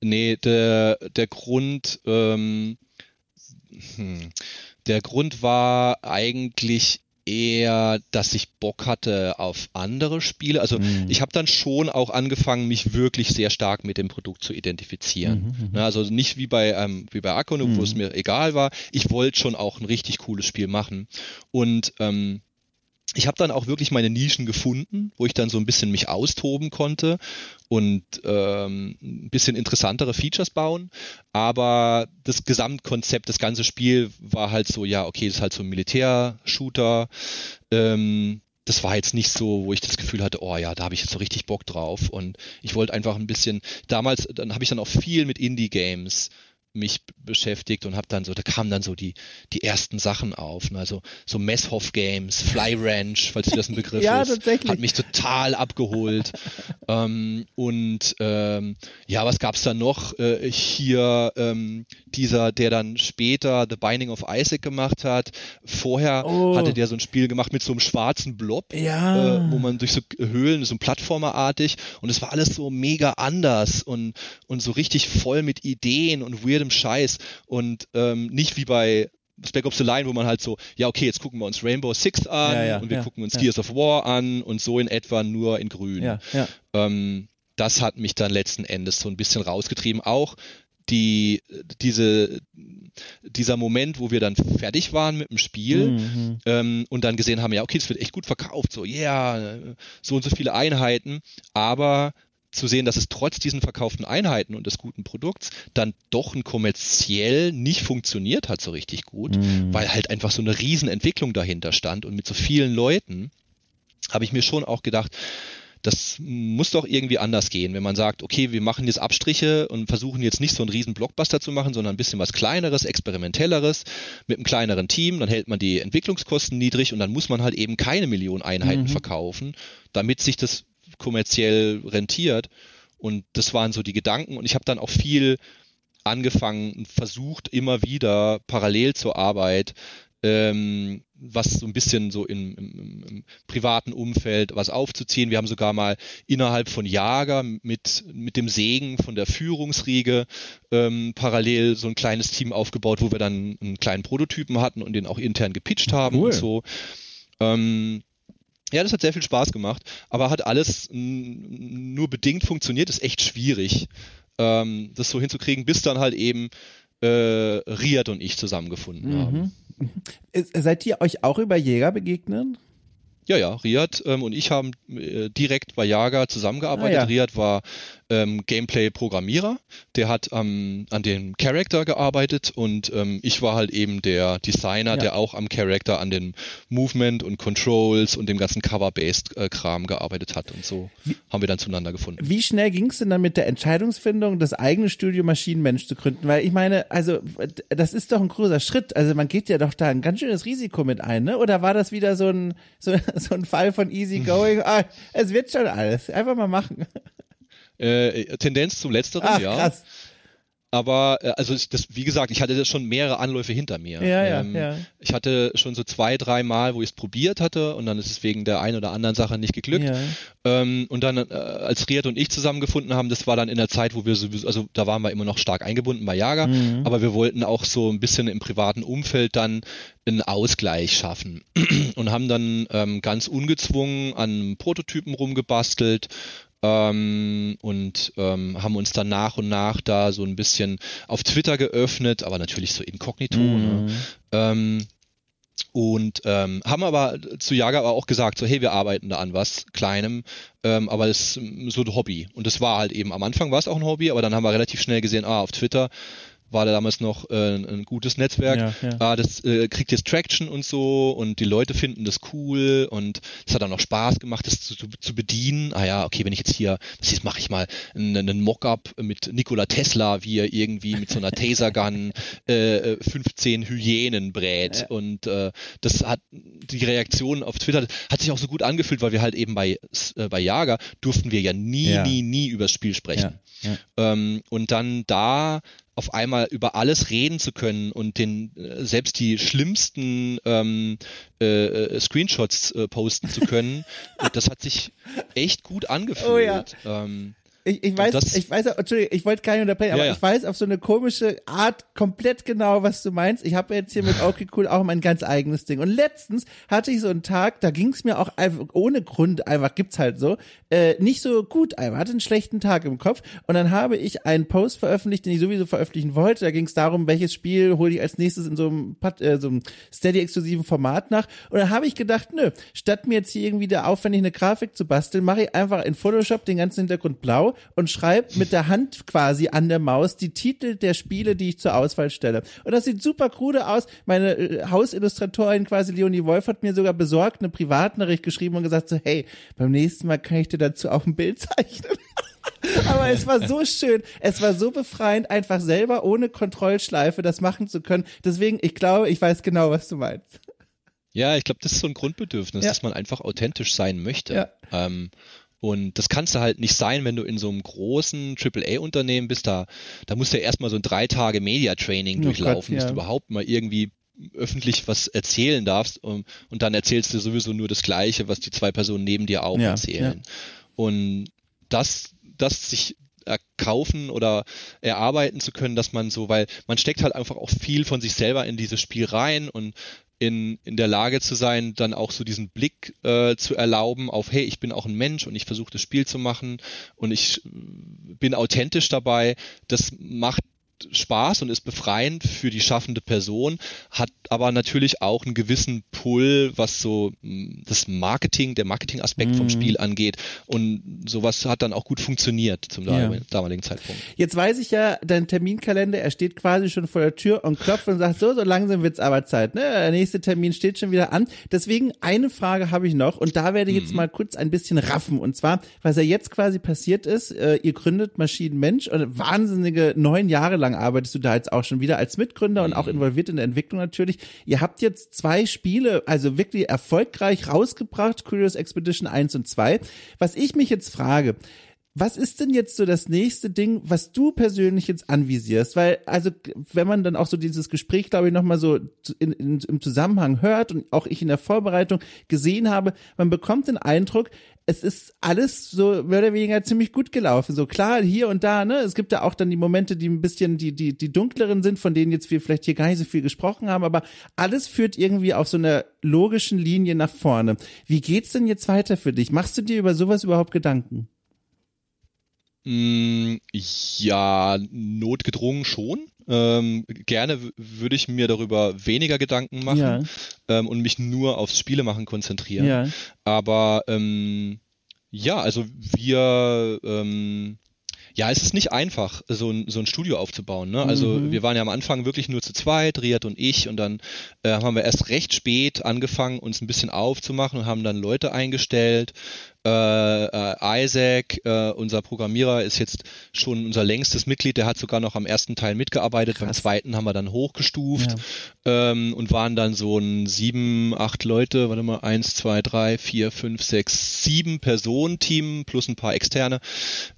Nee, der, der Grund, ähm, hm, der Grund war eigentlich eher, dass ich Bock hatte auf andere Spiele. Also mhm. ich habe dann schon auch angefangen, mich wirklich sehr stark mit dem Produkt zu identifizieren. Mhm, mhm. also nicht wie bei ähm, wie bei Akono, mhm. wo es mir egal war. Ich wollte schon auch ein richtig cooles Spiel machen. Und ähm, ich habe dann auch wirklich meine Nischen gefunden, wo ich dann so ein bisschen mich austoben konnte und ähm, ein bisschen interessantere Features bauen. Aber das Gesamtkonzept, das ganze Spiel war halt so, ja, okay, das ist halt so ein Militär-Shooter. Ähm, das war jetzt nicht so, wo ich das Gefühl hatte, oh ja, da habe ich jetzt so richtig Bock drauf. Und ich wollte einfach ein bisschen, damals, dann habe ich dann auch viel mit Indie-Games mich beschäftigt und habe dann so, da kamen dann so die, die ersten Sachen auf. Ne? Also so Messhoff Games, Fly Ranch, falls dir das ein Begriff ja, ist, tatsächlich. hat mich total abgeholt. ähm, und ähm, ja, was gab's da noch? Äh, hier ähm, dieser, der dann später The Binding of Isaac gemacht hat. Vorher oh. hatte der so ein Spiel gemacht mit so einem schwarzen Blob, ja. äh, wo man durch so Höhlen, so ein Plattformerartig und es war alles so mega anders und, und so richtig voll mit Ideen und weirdem Scheiß und ähm, nicht wie bei Spec Ops The Line, wo man halt so, ja, okay, jetzt gucken wir uns Rainbow Six an ja, ja, und wir ja, gucken uns Gears of War an und so in etwa nur in grün. Ähm, das hat mich dann letzten Endes so ein bisschen rausgetrieben. Auch die, diese, dieser Moment, wo wir dann fertig waren mit dem Spiel mhm. ähm, und dann gesehen haben, ja, okay, es wird echt gut verkauft, so, yeah, so und so viele Einheiten, aber zu sehen, dass es trotz diesen verkauften Einheiten und des guten Produkts dann doch ein kommerziell nicht funktioniert hat so richtig gut, mhm. weil halt einfach so eine Riesenentwicklung dahinter stand und mit so vielen Leuten habe ich mir schon auch gedacht, das muss doch irgendwie anders gehen, wenn man sagt, okay, wir machen jetzt Abstriche und versuchen jetzt nicht so einen riesen Blockbuster zu machen, sondern ein bisschen was kleineres, experimentelleres, mit einem kleineren Team, dann hält man die Entwicklungskosten niedrig und dann muss man halt eben keine Millionen Einheiten mhm. verkaufen, damit sich das kommerziell rentiert. Und das waren so die Gedanken. Und ich habe dann auch viel angefangen, versucht immer wieder parallel zur Arbeit, ähm, was so ein bisschen so im, im, im, privaten Umfeld was aufzuziehen. Wir haben sogar mal innerhalb von Jager mit, mit dem Segen von der Führungsriege ähm, parallel so ein kleines Team aufgebaut, wo wir dann einen kleinen Prototypen hatten und den auch intern gepitcht haben cool. und so. Ähm, ja, das hat sehr viel Spaß gemacht, aber hat alles nur bedingt funktioniert, ist echt schwierig, ähm, das so hinzukriegen, bis dann halt eben äh, Riad und ich zusammengefunden mhm. haben. Äh, seid ihr euch auch über Jäger begegnet? Ja, ja, Riad ähm, und ich haben äh, direkt bei Jager zusammengearbeitet. Ah, ja. Riad war ähm, Gameplay-Programmierer, der hat ähm, an dem Character gearbeitet und ähm, ich war halt eben der Designer, ja. der auch am Character, an den Movement und Controls und dem ganzen Cover-Based-Kram gearbeitet hat und so wie, haben wir dann zueinander gefunden. Wie schnell ging es denn dann mit der Entscheidungsfindung, das eigene Studio Maschinenmensch zu gründen? Weil ich meine, also das ist doch ein großer Schritt. Also man geht ja doch da ein ganz schönes Risiko mit ein, ne? Oder war das wieder so ein so, so ein Fall von easy going? ah, es wird schon alles. Einfach mal machen. Äh, Tendenz zum Letzteren, Ach, ja. Krass. Aber äh, also ich, das, wie gesagt, ich hatte das schon mehrere Anläufe hinter mir. Ja, ähm, ja, ja. Ich hatte schon so zwei, drei Mal, wo ich es probiert hatte und dann ist es wegen der einen oder anderen Sache nicht geglückt. Ja. Ähm, und dann, äh, als Riad und ich zusammengefunden haben, das war dann in der Zeit, wo wir sowieso, also da waren wir immer noch stark eingebunden bei Jager, mhm. aber wir wollten auch so ein bisschen im privaten Umfeld dann einen Ausgleich schaffen und haben dann ähm, ganz ungezwungen an Prototypen rumgebastelt, ähm, und ähm, haben uns dann nach und nach da so ein bisschen auf Twitter geöffnet, aber natürlich so inkognito. Ne? Mhm. Ne? Ähm, und ähm, haben aber zu Jager aber auch gesagt, so hey, wir arbeiten da an was Kleinem, ähm, aber das ist so ein Hobby. Und das war halt eben, am Anfang war es auch ein Hobby, aber dann haben wir relativ schnell gesehen, ah, auf Twitter war da damals noch äh, ein gutes Netzwerk. Ja, ja. Ah, das äh, kriegt jetzt Traction und so und die Leute finden das cool und es hat dann auch Spaß gemacht, das zu, zu bedienen. Ah ja, okay, wenn ich jetzt hier, das jetzt mache ich mal einen, einen Mockup mit Nikola Tesla, wie er irgendwie mit so einer Tasergun äh, 15 Hyänen brät. Ja. Und äh, das hat die Reaktion auf Twitter hat sich auch so gut angefühlt, weil wir halt eben bei, äh, bei Jager durften wir ja nie, nie, nie übers Spiel sprechen. Ähm, und dann da auf einmal über alles reden zu können und den äh, selbst die schlimmsten ähm, äh, äh Screenshots äh, posten zu können, das hat sich echt gut angefühlt. Oh ja. Ähm, ich, ich weiß, das, ich weiß, Entschuldigung, ich wollte gar nicht unterbrechen, aber ja, ja. ich weiß auf so eine komische Art komplett genau, was du meinst. Ich habe jetzt hier mit Okay Cool auch mein ganz eigenes Ding. Und letztens hatte ich so einen Tag, da ging es mir auch einfach ohne Grund, einfach gibt's halt so, äh, nicht so gut einfach, hatte einen schlechten Tag im Kopf. Und dann habe ich einen Post veröffentlicht, den ich sowieso veröffentlichen wollte. Da ging es darum, welches Spiel hole ich als nächstes in so einem, äh, so einem Steady-exklusiven Format nach. Und dann habe ich gedacht, nö, statt mir jetzt hier irgendwie da aufwendig eine Grafik zu basteln, mache ich einfach in Photoshop den ganzen Hintergrund blau und schreibe mit der Hand quasi an der Maus die Titel der Spiele, die ich zur Auswahl stelle. Und das sieht super krude aus. Meine äh, Hausillustratorin quasi Leonie Wolf hat mir sogar besorgt eine Privatnachricht geschrieben und gesagt so, hey, beim nächsten Mal kann ich dir dazu auch ein Bild zeichnen. Aber es war so schön, es war so befreiend, einfach selber ohne Kontrollschleife das machen zu können. Deswegen, ich glaube, ich weiß genau, was du meinst. Ja, ich glaube, das ist so ein Grundbedürfnis, ja. dass man einfach authentisch sein möchte. Ja. Ähm, und das kannst du halt nicht sein, wenn du in so einem großen AAA-Unternehmen bist. Da, da musst du ja erstmal so ein drei Tage Media-Training oh durchlaufen, Gott, ja. bis du überhaupt mal irgendwie öffentlich was erzählen darfst und, und, dann erzählst du sowieso nur das Gleiche, was die zwei Personen neben dir auch ja, erzählen. Ja. Und das, das sich erkaufen oder erarbeiten zu können, dass man so, weil man steckt halt einfach auch viel von sich selber in dieses Spiel rein und in, in der Lage zu sein, dann auch so diesen Blick äh, zu erlauben auf, hey, ich bin auch ein Mensch und ich versuche das Spiel zu machen und ich bin authentisch dabei, das macht Spaß und ist befreiend für die schaffende Person, hat aber natürlich auch einen gewissen Pull, was so hm, das Marketing, der Marketingaspekt mhm. vom Spiel angeht. Und sowas hat dann auch gut funktioniert zum ja. damaligen Zeitpunkt. Jetzt weiß ich ja, dein Terminkalender, er steht quasi schon vor der Tür und klopft und sagt, so, so langsam wird's aber Zeit. Ne? Der nächste Termin steht schon wieder an. Deswegen eine Frage habe ich noch und da werde ich jetzt mhm. mal kurz ein bisschen raffen. Und zwar, was ja jetzt quasi passiert ist, äh, ihr gründet Maschinenmensch und wahnsinnige neun Jahre lang arbeitest du da jetzt auch schon wieder als Mitgründer und auch mhm. involviert in der Entwicklung natürlich. Ihr habt jetzt zwei Spiele, also wirklich erfolgreich rausgebracht, Curious Expedition 1 und 2. Was ich mich jetzt frage, was ist denn jetzt so das nächste Ding, was du persönlich jetzt anvisierst? Weil, also, wenn man dann auch so dieses Gespräch, glaube ich, nochmal so in, in, im Zusammenhang hört und auch ich in der Vorbereitung gesehen habe, man bekommt den Eindruck, es ist alles so mehr oder weniger ziemlich gut gelaufen. So klar, hier und da, ne? Es gibt ja auch dann die Momente, die ein bisschen die, die, die dunkleren sind, von denen jetzt wir vielleicht hier gar nicht so viel gesprochen haben, aber alles führt irgendwie auf so einer logischen Linie nach vorne. Wie geht's denn jetzt weiter für dich? Machst du dir über sowas überhaupt Gedanken? Mm, ja, notgedrungen schon. Ähm, gerne würde ich mir darüber weniger Gedanken machen ja. ähm, und mich nur aufs Spiele machen konzentrieren. Ja. Aber ähm, ja, also wir ähm, ja, es ist nicht einfach, so ein, so ein Studio aufzubauen. Ne? Also mhm. wir waren ja am Anfang wirklich nur zu zweit, Riad und ich, und dann äh, haben wir erst recht spät angefangen, uns ein bisschen aufzumachen und haben dann Leute eingestellt, äh, äh, Isaac, äh, unser Programmierer, ist jetzt schon unser längstes Mitglied. Der hat sogar noch am ersten Teil mitgearbeitet. Krass. Beim zweiten haben wir dann hochgestuft ja. ähm, und waren dann so ein sieben, acht Leute, warte mal, eins, zwei, drei, vier, fünf, sechs, sieben Personen-Team plus ein paar externe.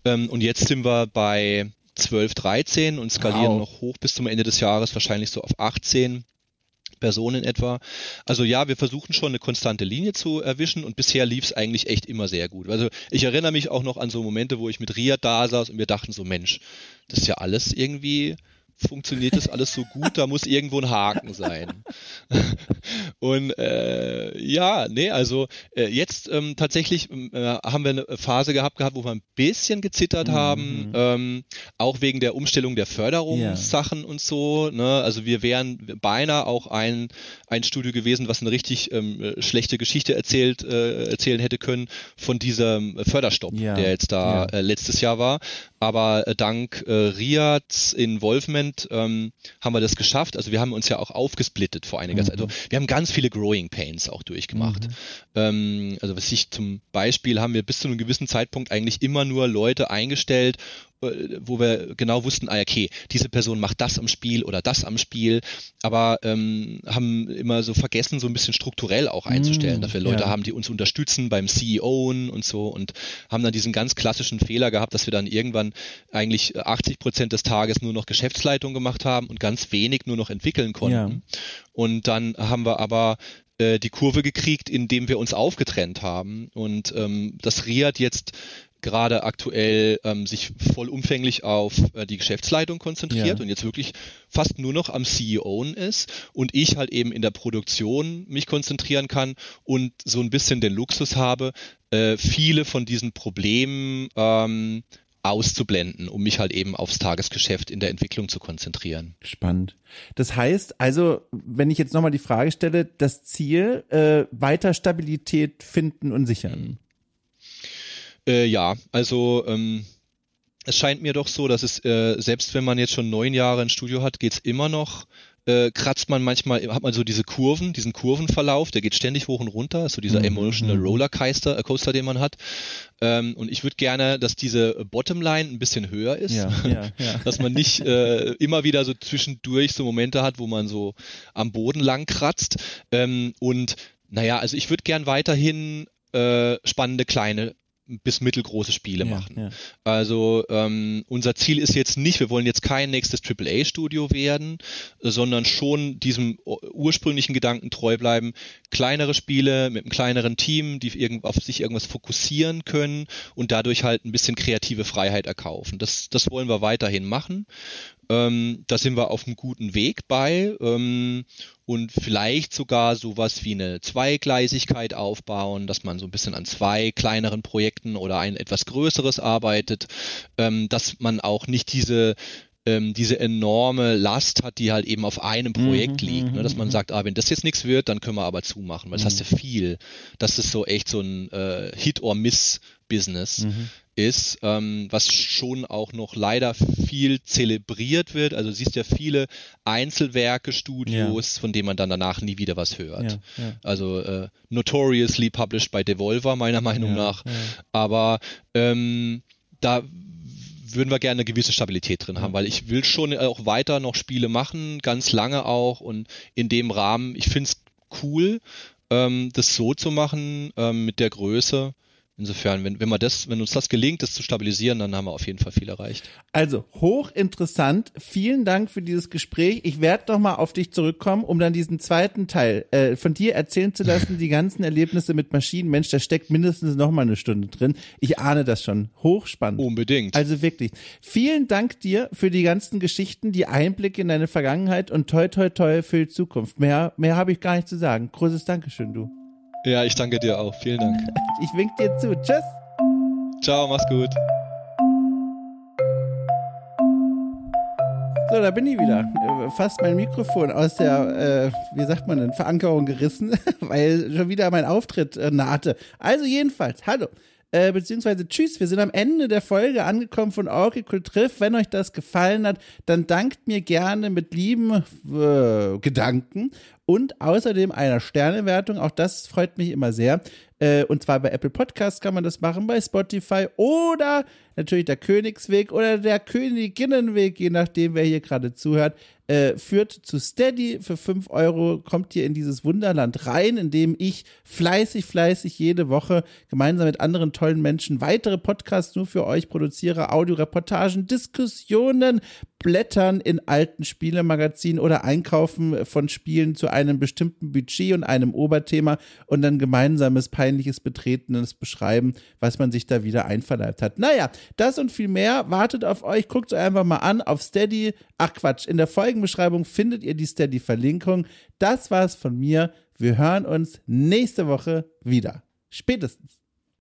Ähm, und jetzt sind wir bei 12, 13 und skalieren wow. noch hoch bis zum Ende des Jahres, wahrscheinlich so auf 18. Personen etwa. Also ja, wir versuchen schon eine konstante Linie zu erwischen und bisher lief es eigentlich echt immer sehr gut. Also ich erinnere mich auch noch an so Momente, wo ich mit Ria da saß und wir dachten so, Mensch, das ist ja alles irgendwie funktioniert das alles so gut, da muss irgendwo ein Haken sein. und äh, ja, nee, also äh, jetzt ähm, tatsächlich äh, haben wir eine Phase gehabt, gehabt, wo wir ein bisschen gezittert mhm. haben, ähm, auch wegen der Umstellung der Förderungssachen ja. und so. Ne? Also wir wären beinahe auch ein, ein Studio gewesen, was eine richtig ähm, schlechte Geschichte erzählt, äh, erzählen hätte können von diesem Förderstopp, ja. der jetzt da ja. äh, letztes Jahr war. Aber äh, dank äh, Riads Involvement ähm, haben wir das geschafft. Also wir haben uns ja auch aufgesplittet vor einiger mhm. Zeit. Also wir haben ganz viele Growing Pains auch durchgemacht. Mhm. Ähm, also was ich zum Beispiel haben wir bis zu einem gewissen Zeitpunkt eigentlich immer nur Leute eingestellt, wo wir genau wussten, ah, okay, diese Person macht das am Spiel oder das am Spiel, aber ähm, haben immer so vergessen, so ein bisschen strukturell auch einzustellen, mm, dass wir Leute ja. haben, die uns unterstützen beim CEO und so und haben dann diesen ganz klassischen Fehler gehabt, dass wir dann irgendwann eigentlich 80 Prozent des Tages nur noch Geschäftsleitung gemacht haben und ganz wenig nur noch entwickeln konnten. Ja. Und dann haben wir aber äh, die Kurve gekriegt, indem wir uns aufgetrennt haben. Und ähm, das Riad jetzt gerade aktuell ähm, sich vollumfänglich auf äh, die Geschäftsleitung konzentriert ja. und jetzt wirklich fast nur noch am CEO ist und ich halt eben in der Produktion mich konzentrieren kann und so ein bisschen den Luxus habe, äh, viele von diesen Problemen ähm, auszublenden, um mich halt eben aufs Tagesgeschäft in der Entwicklung zu konzentrieren. Spannend. Das heißt also, wenn ich jetzt nochmal die Frage stelle, das Ziel, äh, weiter Stabilität finden und sichern. Äh, ja, also ähm, es scheint mir doch so, dass es, äh, selbst wenn man jetzt schon neun Jahre ein Studio hat, geht's immer noch äh, kratzt man manchmal, hat man so diese Kurven, diesen Kurvenverlauf, der geht ständig hoch und runter, ist so dieser mhm. emotional mhm. Rollercoaster, äh, Coaster, den man hat. Ähm, und ich würde gerne, dass diese Bottomline ein bisschen höher ist, ja, ja, ja. dass man nicht äh, immer wieder so zwischendurch so Momente hat, wo man so am Boden lang kratzt. Ähm, und naja, also ich würde gern weiterhin äh, spannende kleine bis mittelgroße Spiele ja, machen. Ja. Also ähm, unser Ziel ist jetzt nicht, wir wollen jetzt kein nächstes AAA-Studio werden, sondern schon diesem ursprünglichen Gedanken treu bleiben. Kleinere Spiele mit einem kleineren Team, die irgend, auf sich irgendwas fokussieren können und dadurch halt ein bisschen kreative Freiheit erkaufen. Das, das wollen wir weiterhin machen. Ähm, da sind wir auf einem guten Weg bei ähm, und vielleicht sogar sowas wie eine Zweigleisigkeit aufbauen, dass man so ein bisschen an zwei kleineren Projekten oder ein etwas größeres arbeitet, ähm, dass man auch nicht diese ähm, diese enorme Last hat, die halt eben auf einem Projekt mhm, liegt. Ne? Dass man mhm. sagt, ah, wenn das jetzt nichts wird, dann können wir aber zumachen, weil das mhm. hast ja viel. Das ist so echt so ein äh, Hit-or-Miss-Business. Mhm ist, ähm, was schon auch noch leider viel zelebriert wird. Also siehst ja viele Einzelwerke, Studios, ja. von denen man dann danach nie wieder was hört. Ja, ja. Also äh, notoriously published by Devolver, meiner Meinung nach. Aber ähm, da würden wir gerne eine gewisse Stabilität drin haben, weil ich will schon auch weiter noch Spiele machen, ganz lange auch und in dem Rahmen, ich finde es cool, ähm, das so zu machen, ähm, mit der Größe. Insofern, wenn, wenn, das, wenn uns das gelingt, das zu stabilisieren, dann haben wir auf jeden Fall viel erreicht. Also hochinteressant. Vielen Dank für dieses Gespräch. Ich werde noch mal auf dich zurückkommen, um dann diesen zweiten Teil äh, von dir erzählen zu lassen. Die ganzen Erlebnisse mit Maschinen. Mensch, da steckt mindestens noch mal eine Stunde drin. Ich ahne das schon. Hochspannend. Unbedingt. Also wirklich. Vielen Dank dir für die ganzen Geschichten, die Einblicke in deine Vergangenheit und toi toi toi für die Zukunft. Mehr, mehr habe ich gar nicht zu sagen. Großes Dankeschön, du. Ja, ich danke dir auch. Vielen Dank. Ich wink dir zu. Tschüss. Ciao, mach's gut. So, da bin ich wieder. Fast mein Mikrofon aus der, äh, wie sagt man denn, Verankerung gerissen, weil schon wieder mein Auftritt äh, nahte. Also jedenfalls, hallo. Äh, beziehungsweise tschüss, wir sind am Ende der Folge angekommen von Oracle Triff. Wenn euch das gefallen hat, dann dankt mir gerne mit lieben äh, Gedanken und außerdem einer Sternewertung. Auch das freut mich immer sehr. Äh, und zwar bei Apple Podcasts kann man das machen, bei Spotify oder natürlich der Königsweg oder der Königinnenweg, je nachdem, wer hier gerade zuhört äh, führt zu Steady. Für 5 Euro kommt ihr in dieses Wunderland rein, in dem ich fleißig, fleißig jede Woche gemeinsam mit anderen tollen Menschen weitere Podcasts nur für euch produziere, Audioreportagen, Diskussionen, Blättern in alten Spielemagazinen oder Einkaufen von Spielen zu einem bestimmten Budget und einem Oberthema und dann gemeinsames peinliches Betretenes beschreiben, was man sich da wieder einverleibt hat. Naja, das und viel mehr wartet auf euch. Guckt es einfach mal an auf Steady. Ach Quatsch, in der Folgenbeschreibung findet ihr die Steady-Verlinkung. Das war's von mir. Wir hören uns nächste Woche wieder. Spätestens.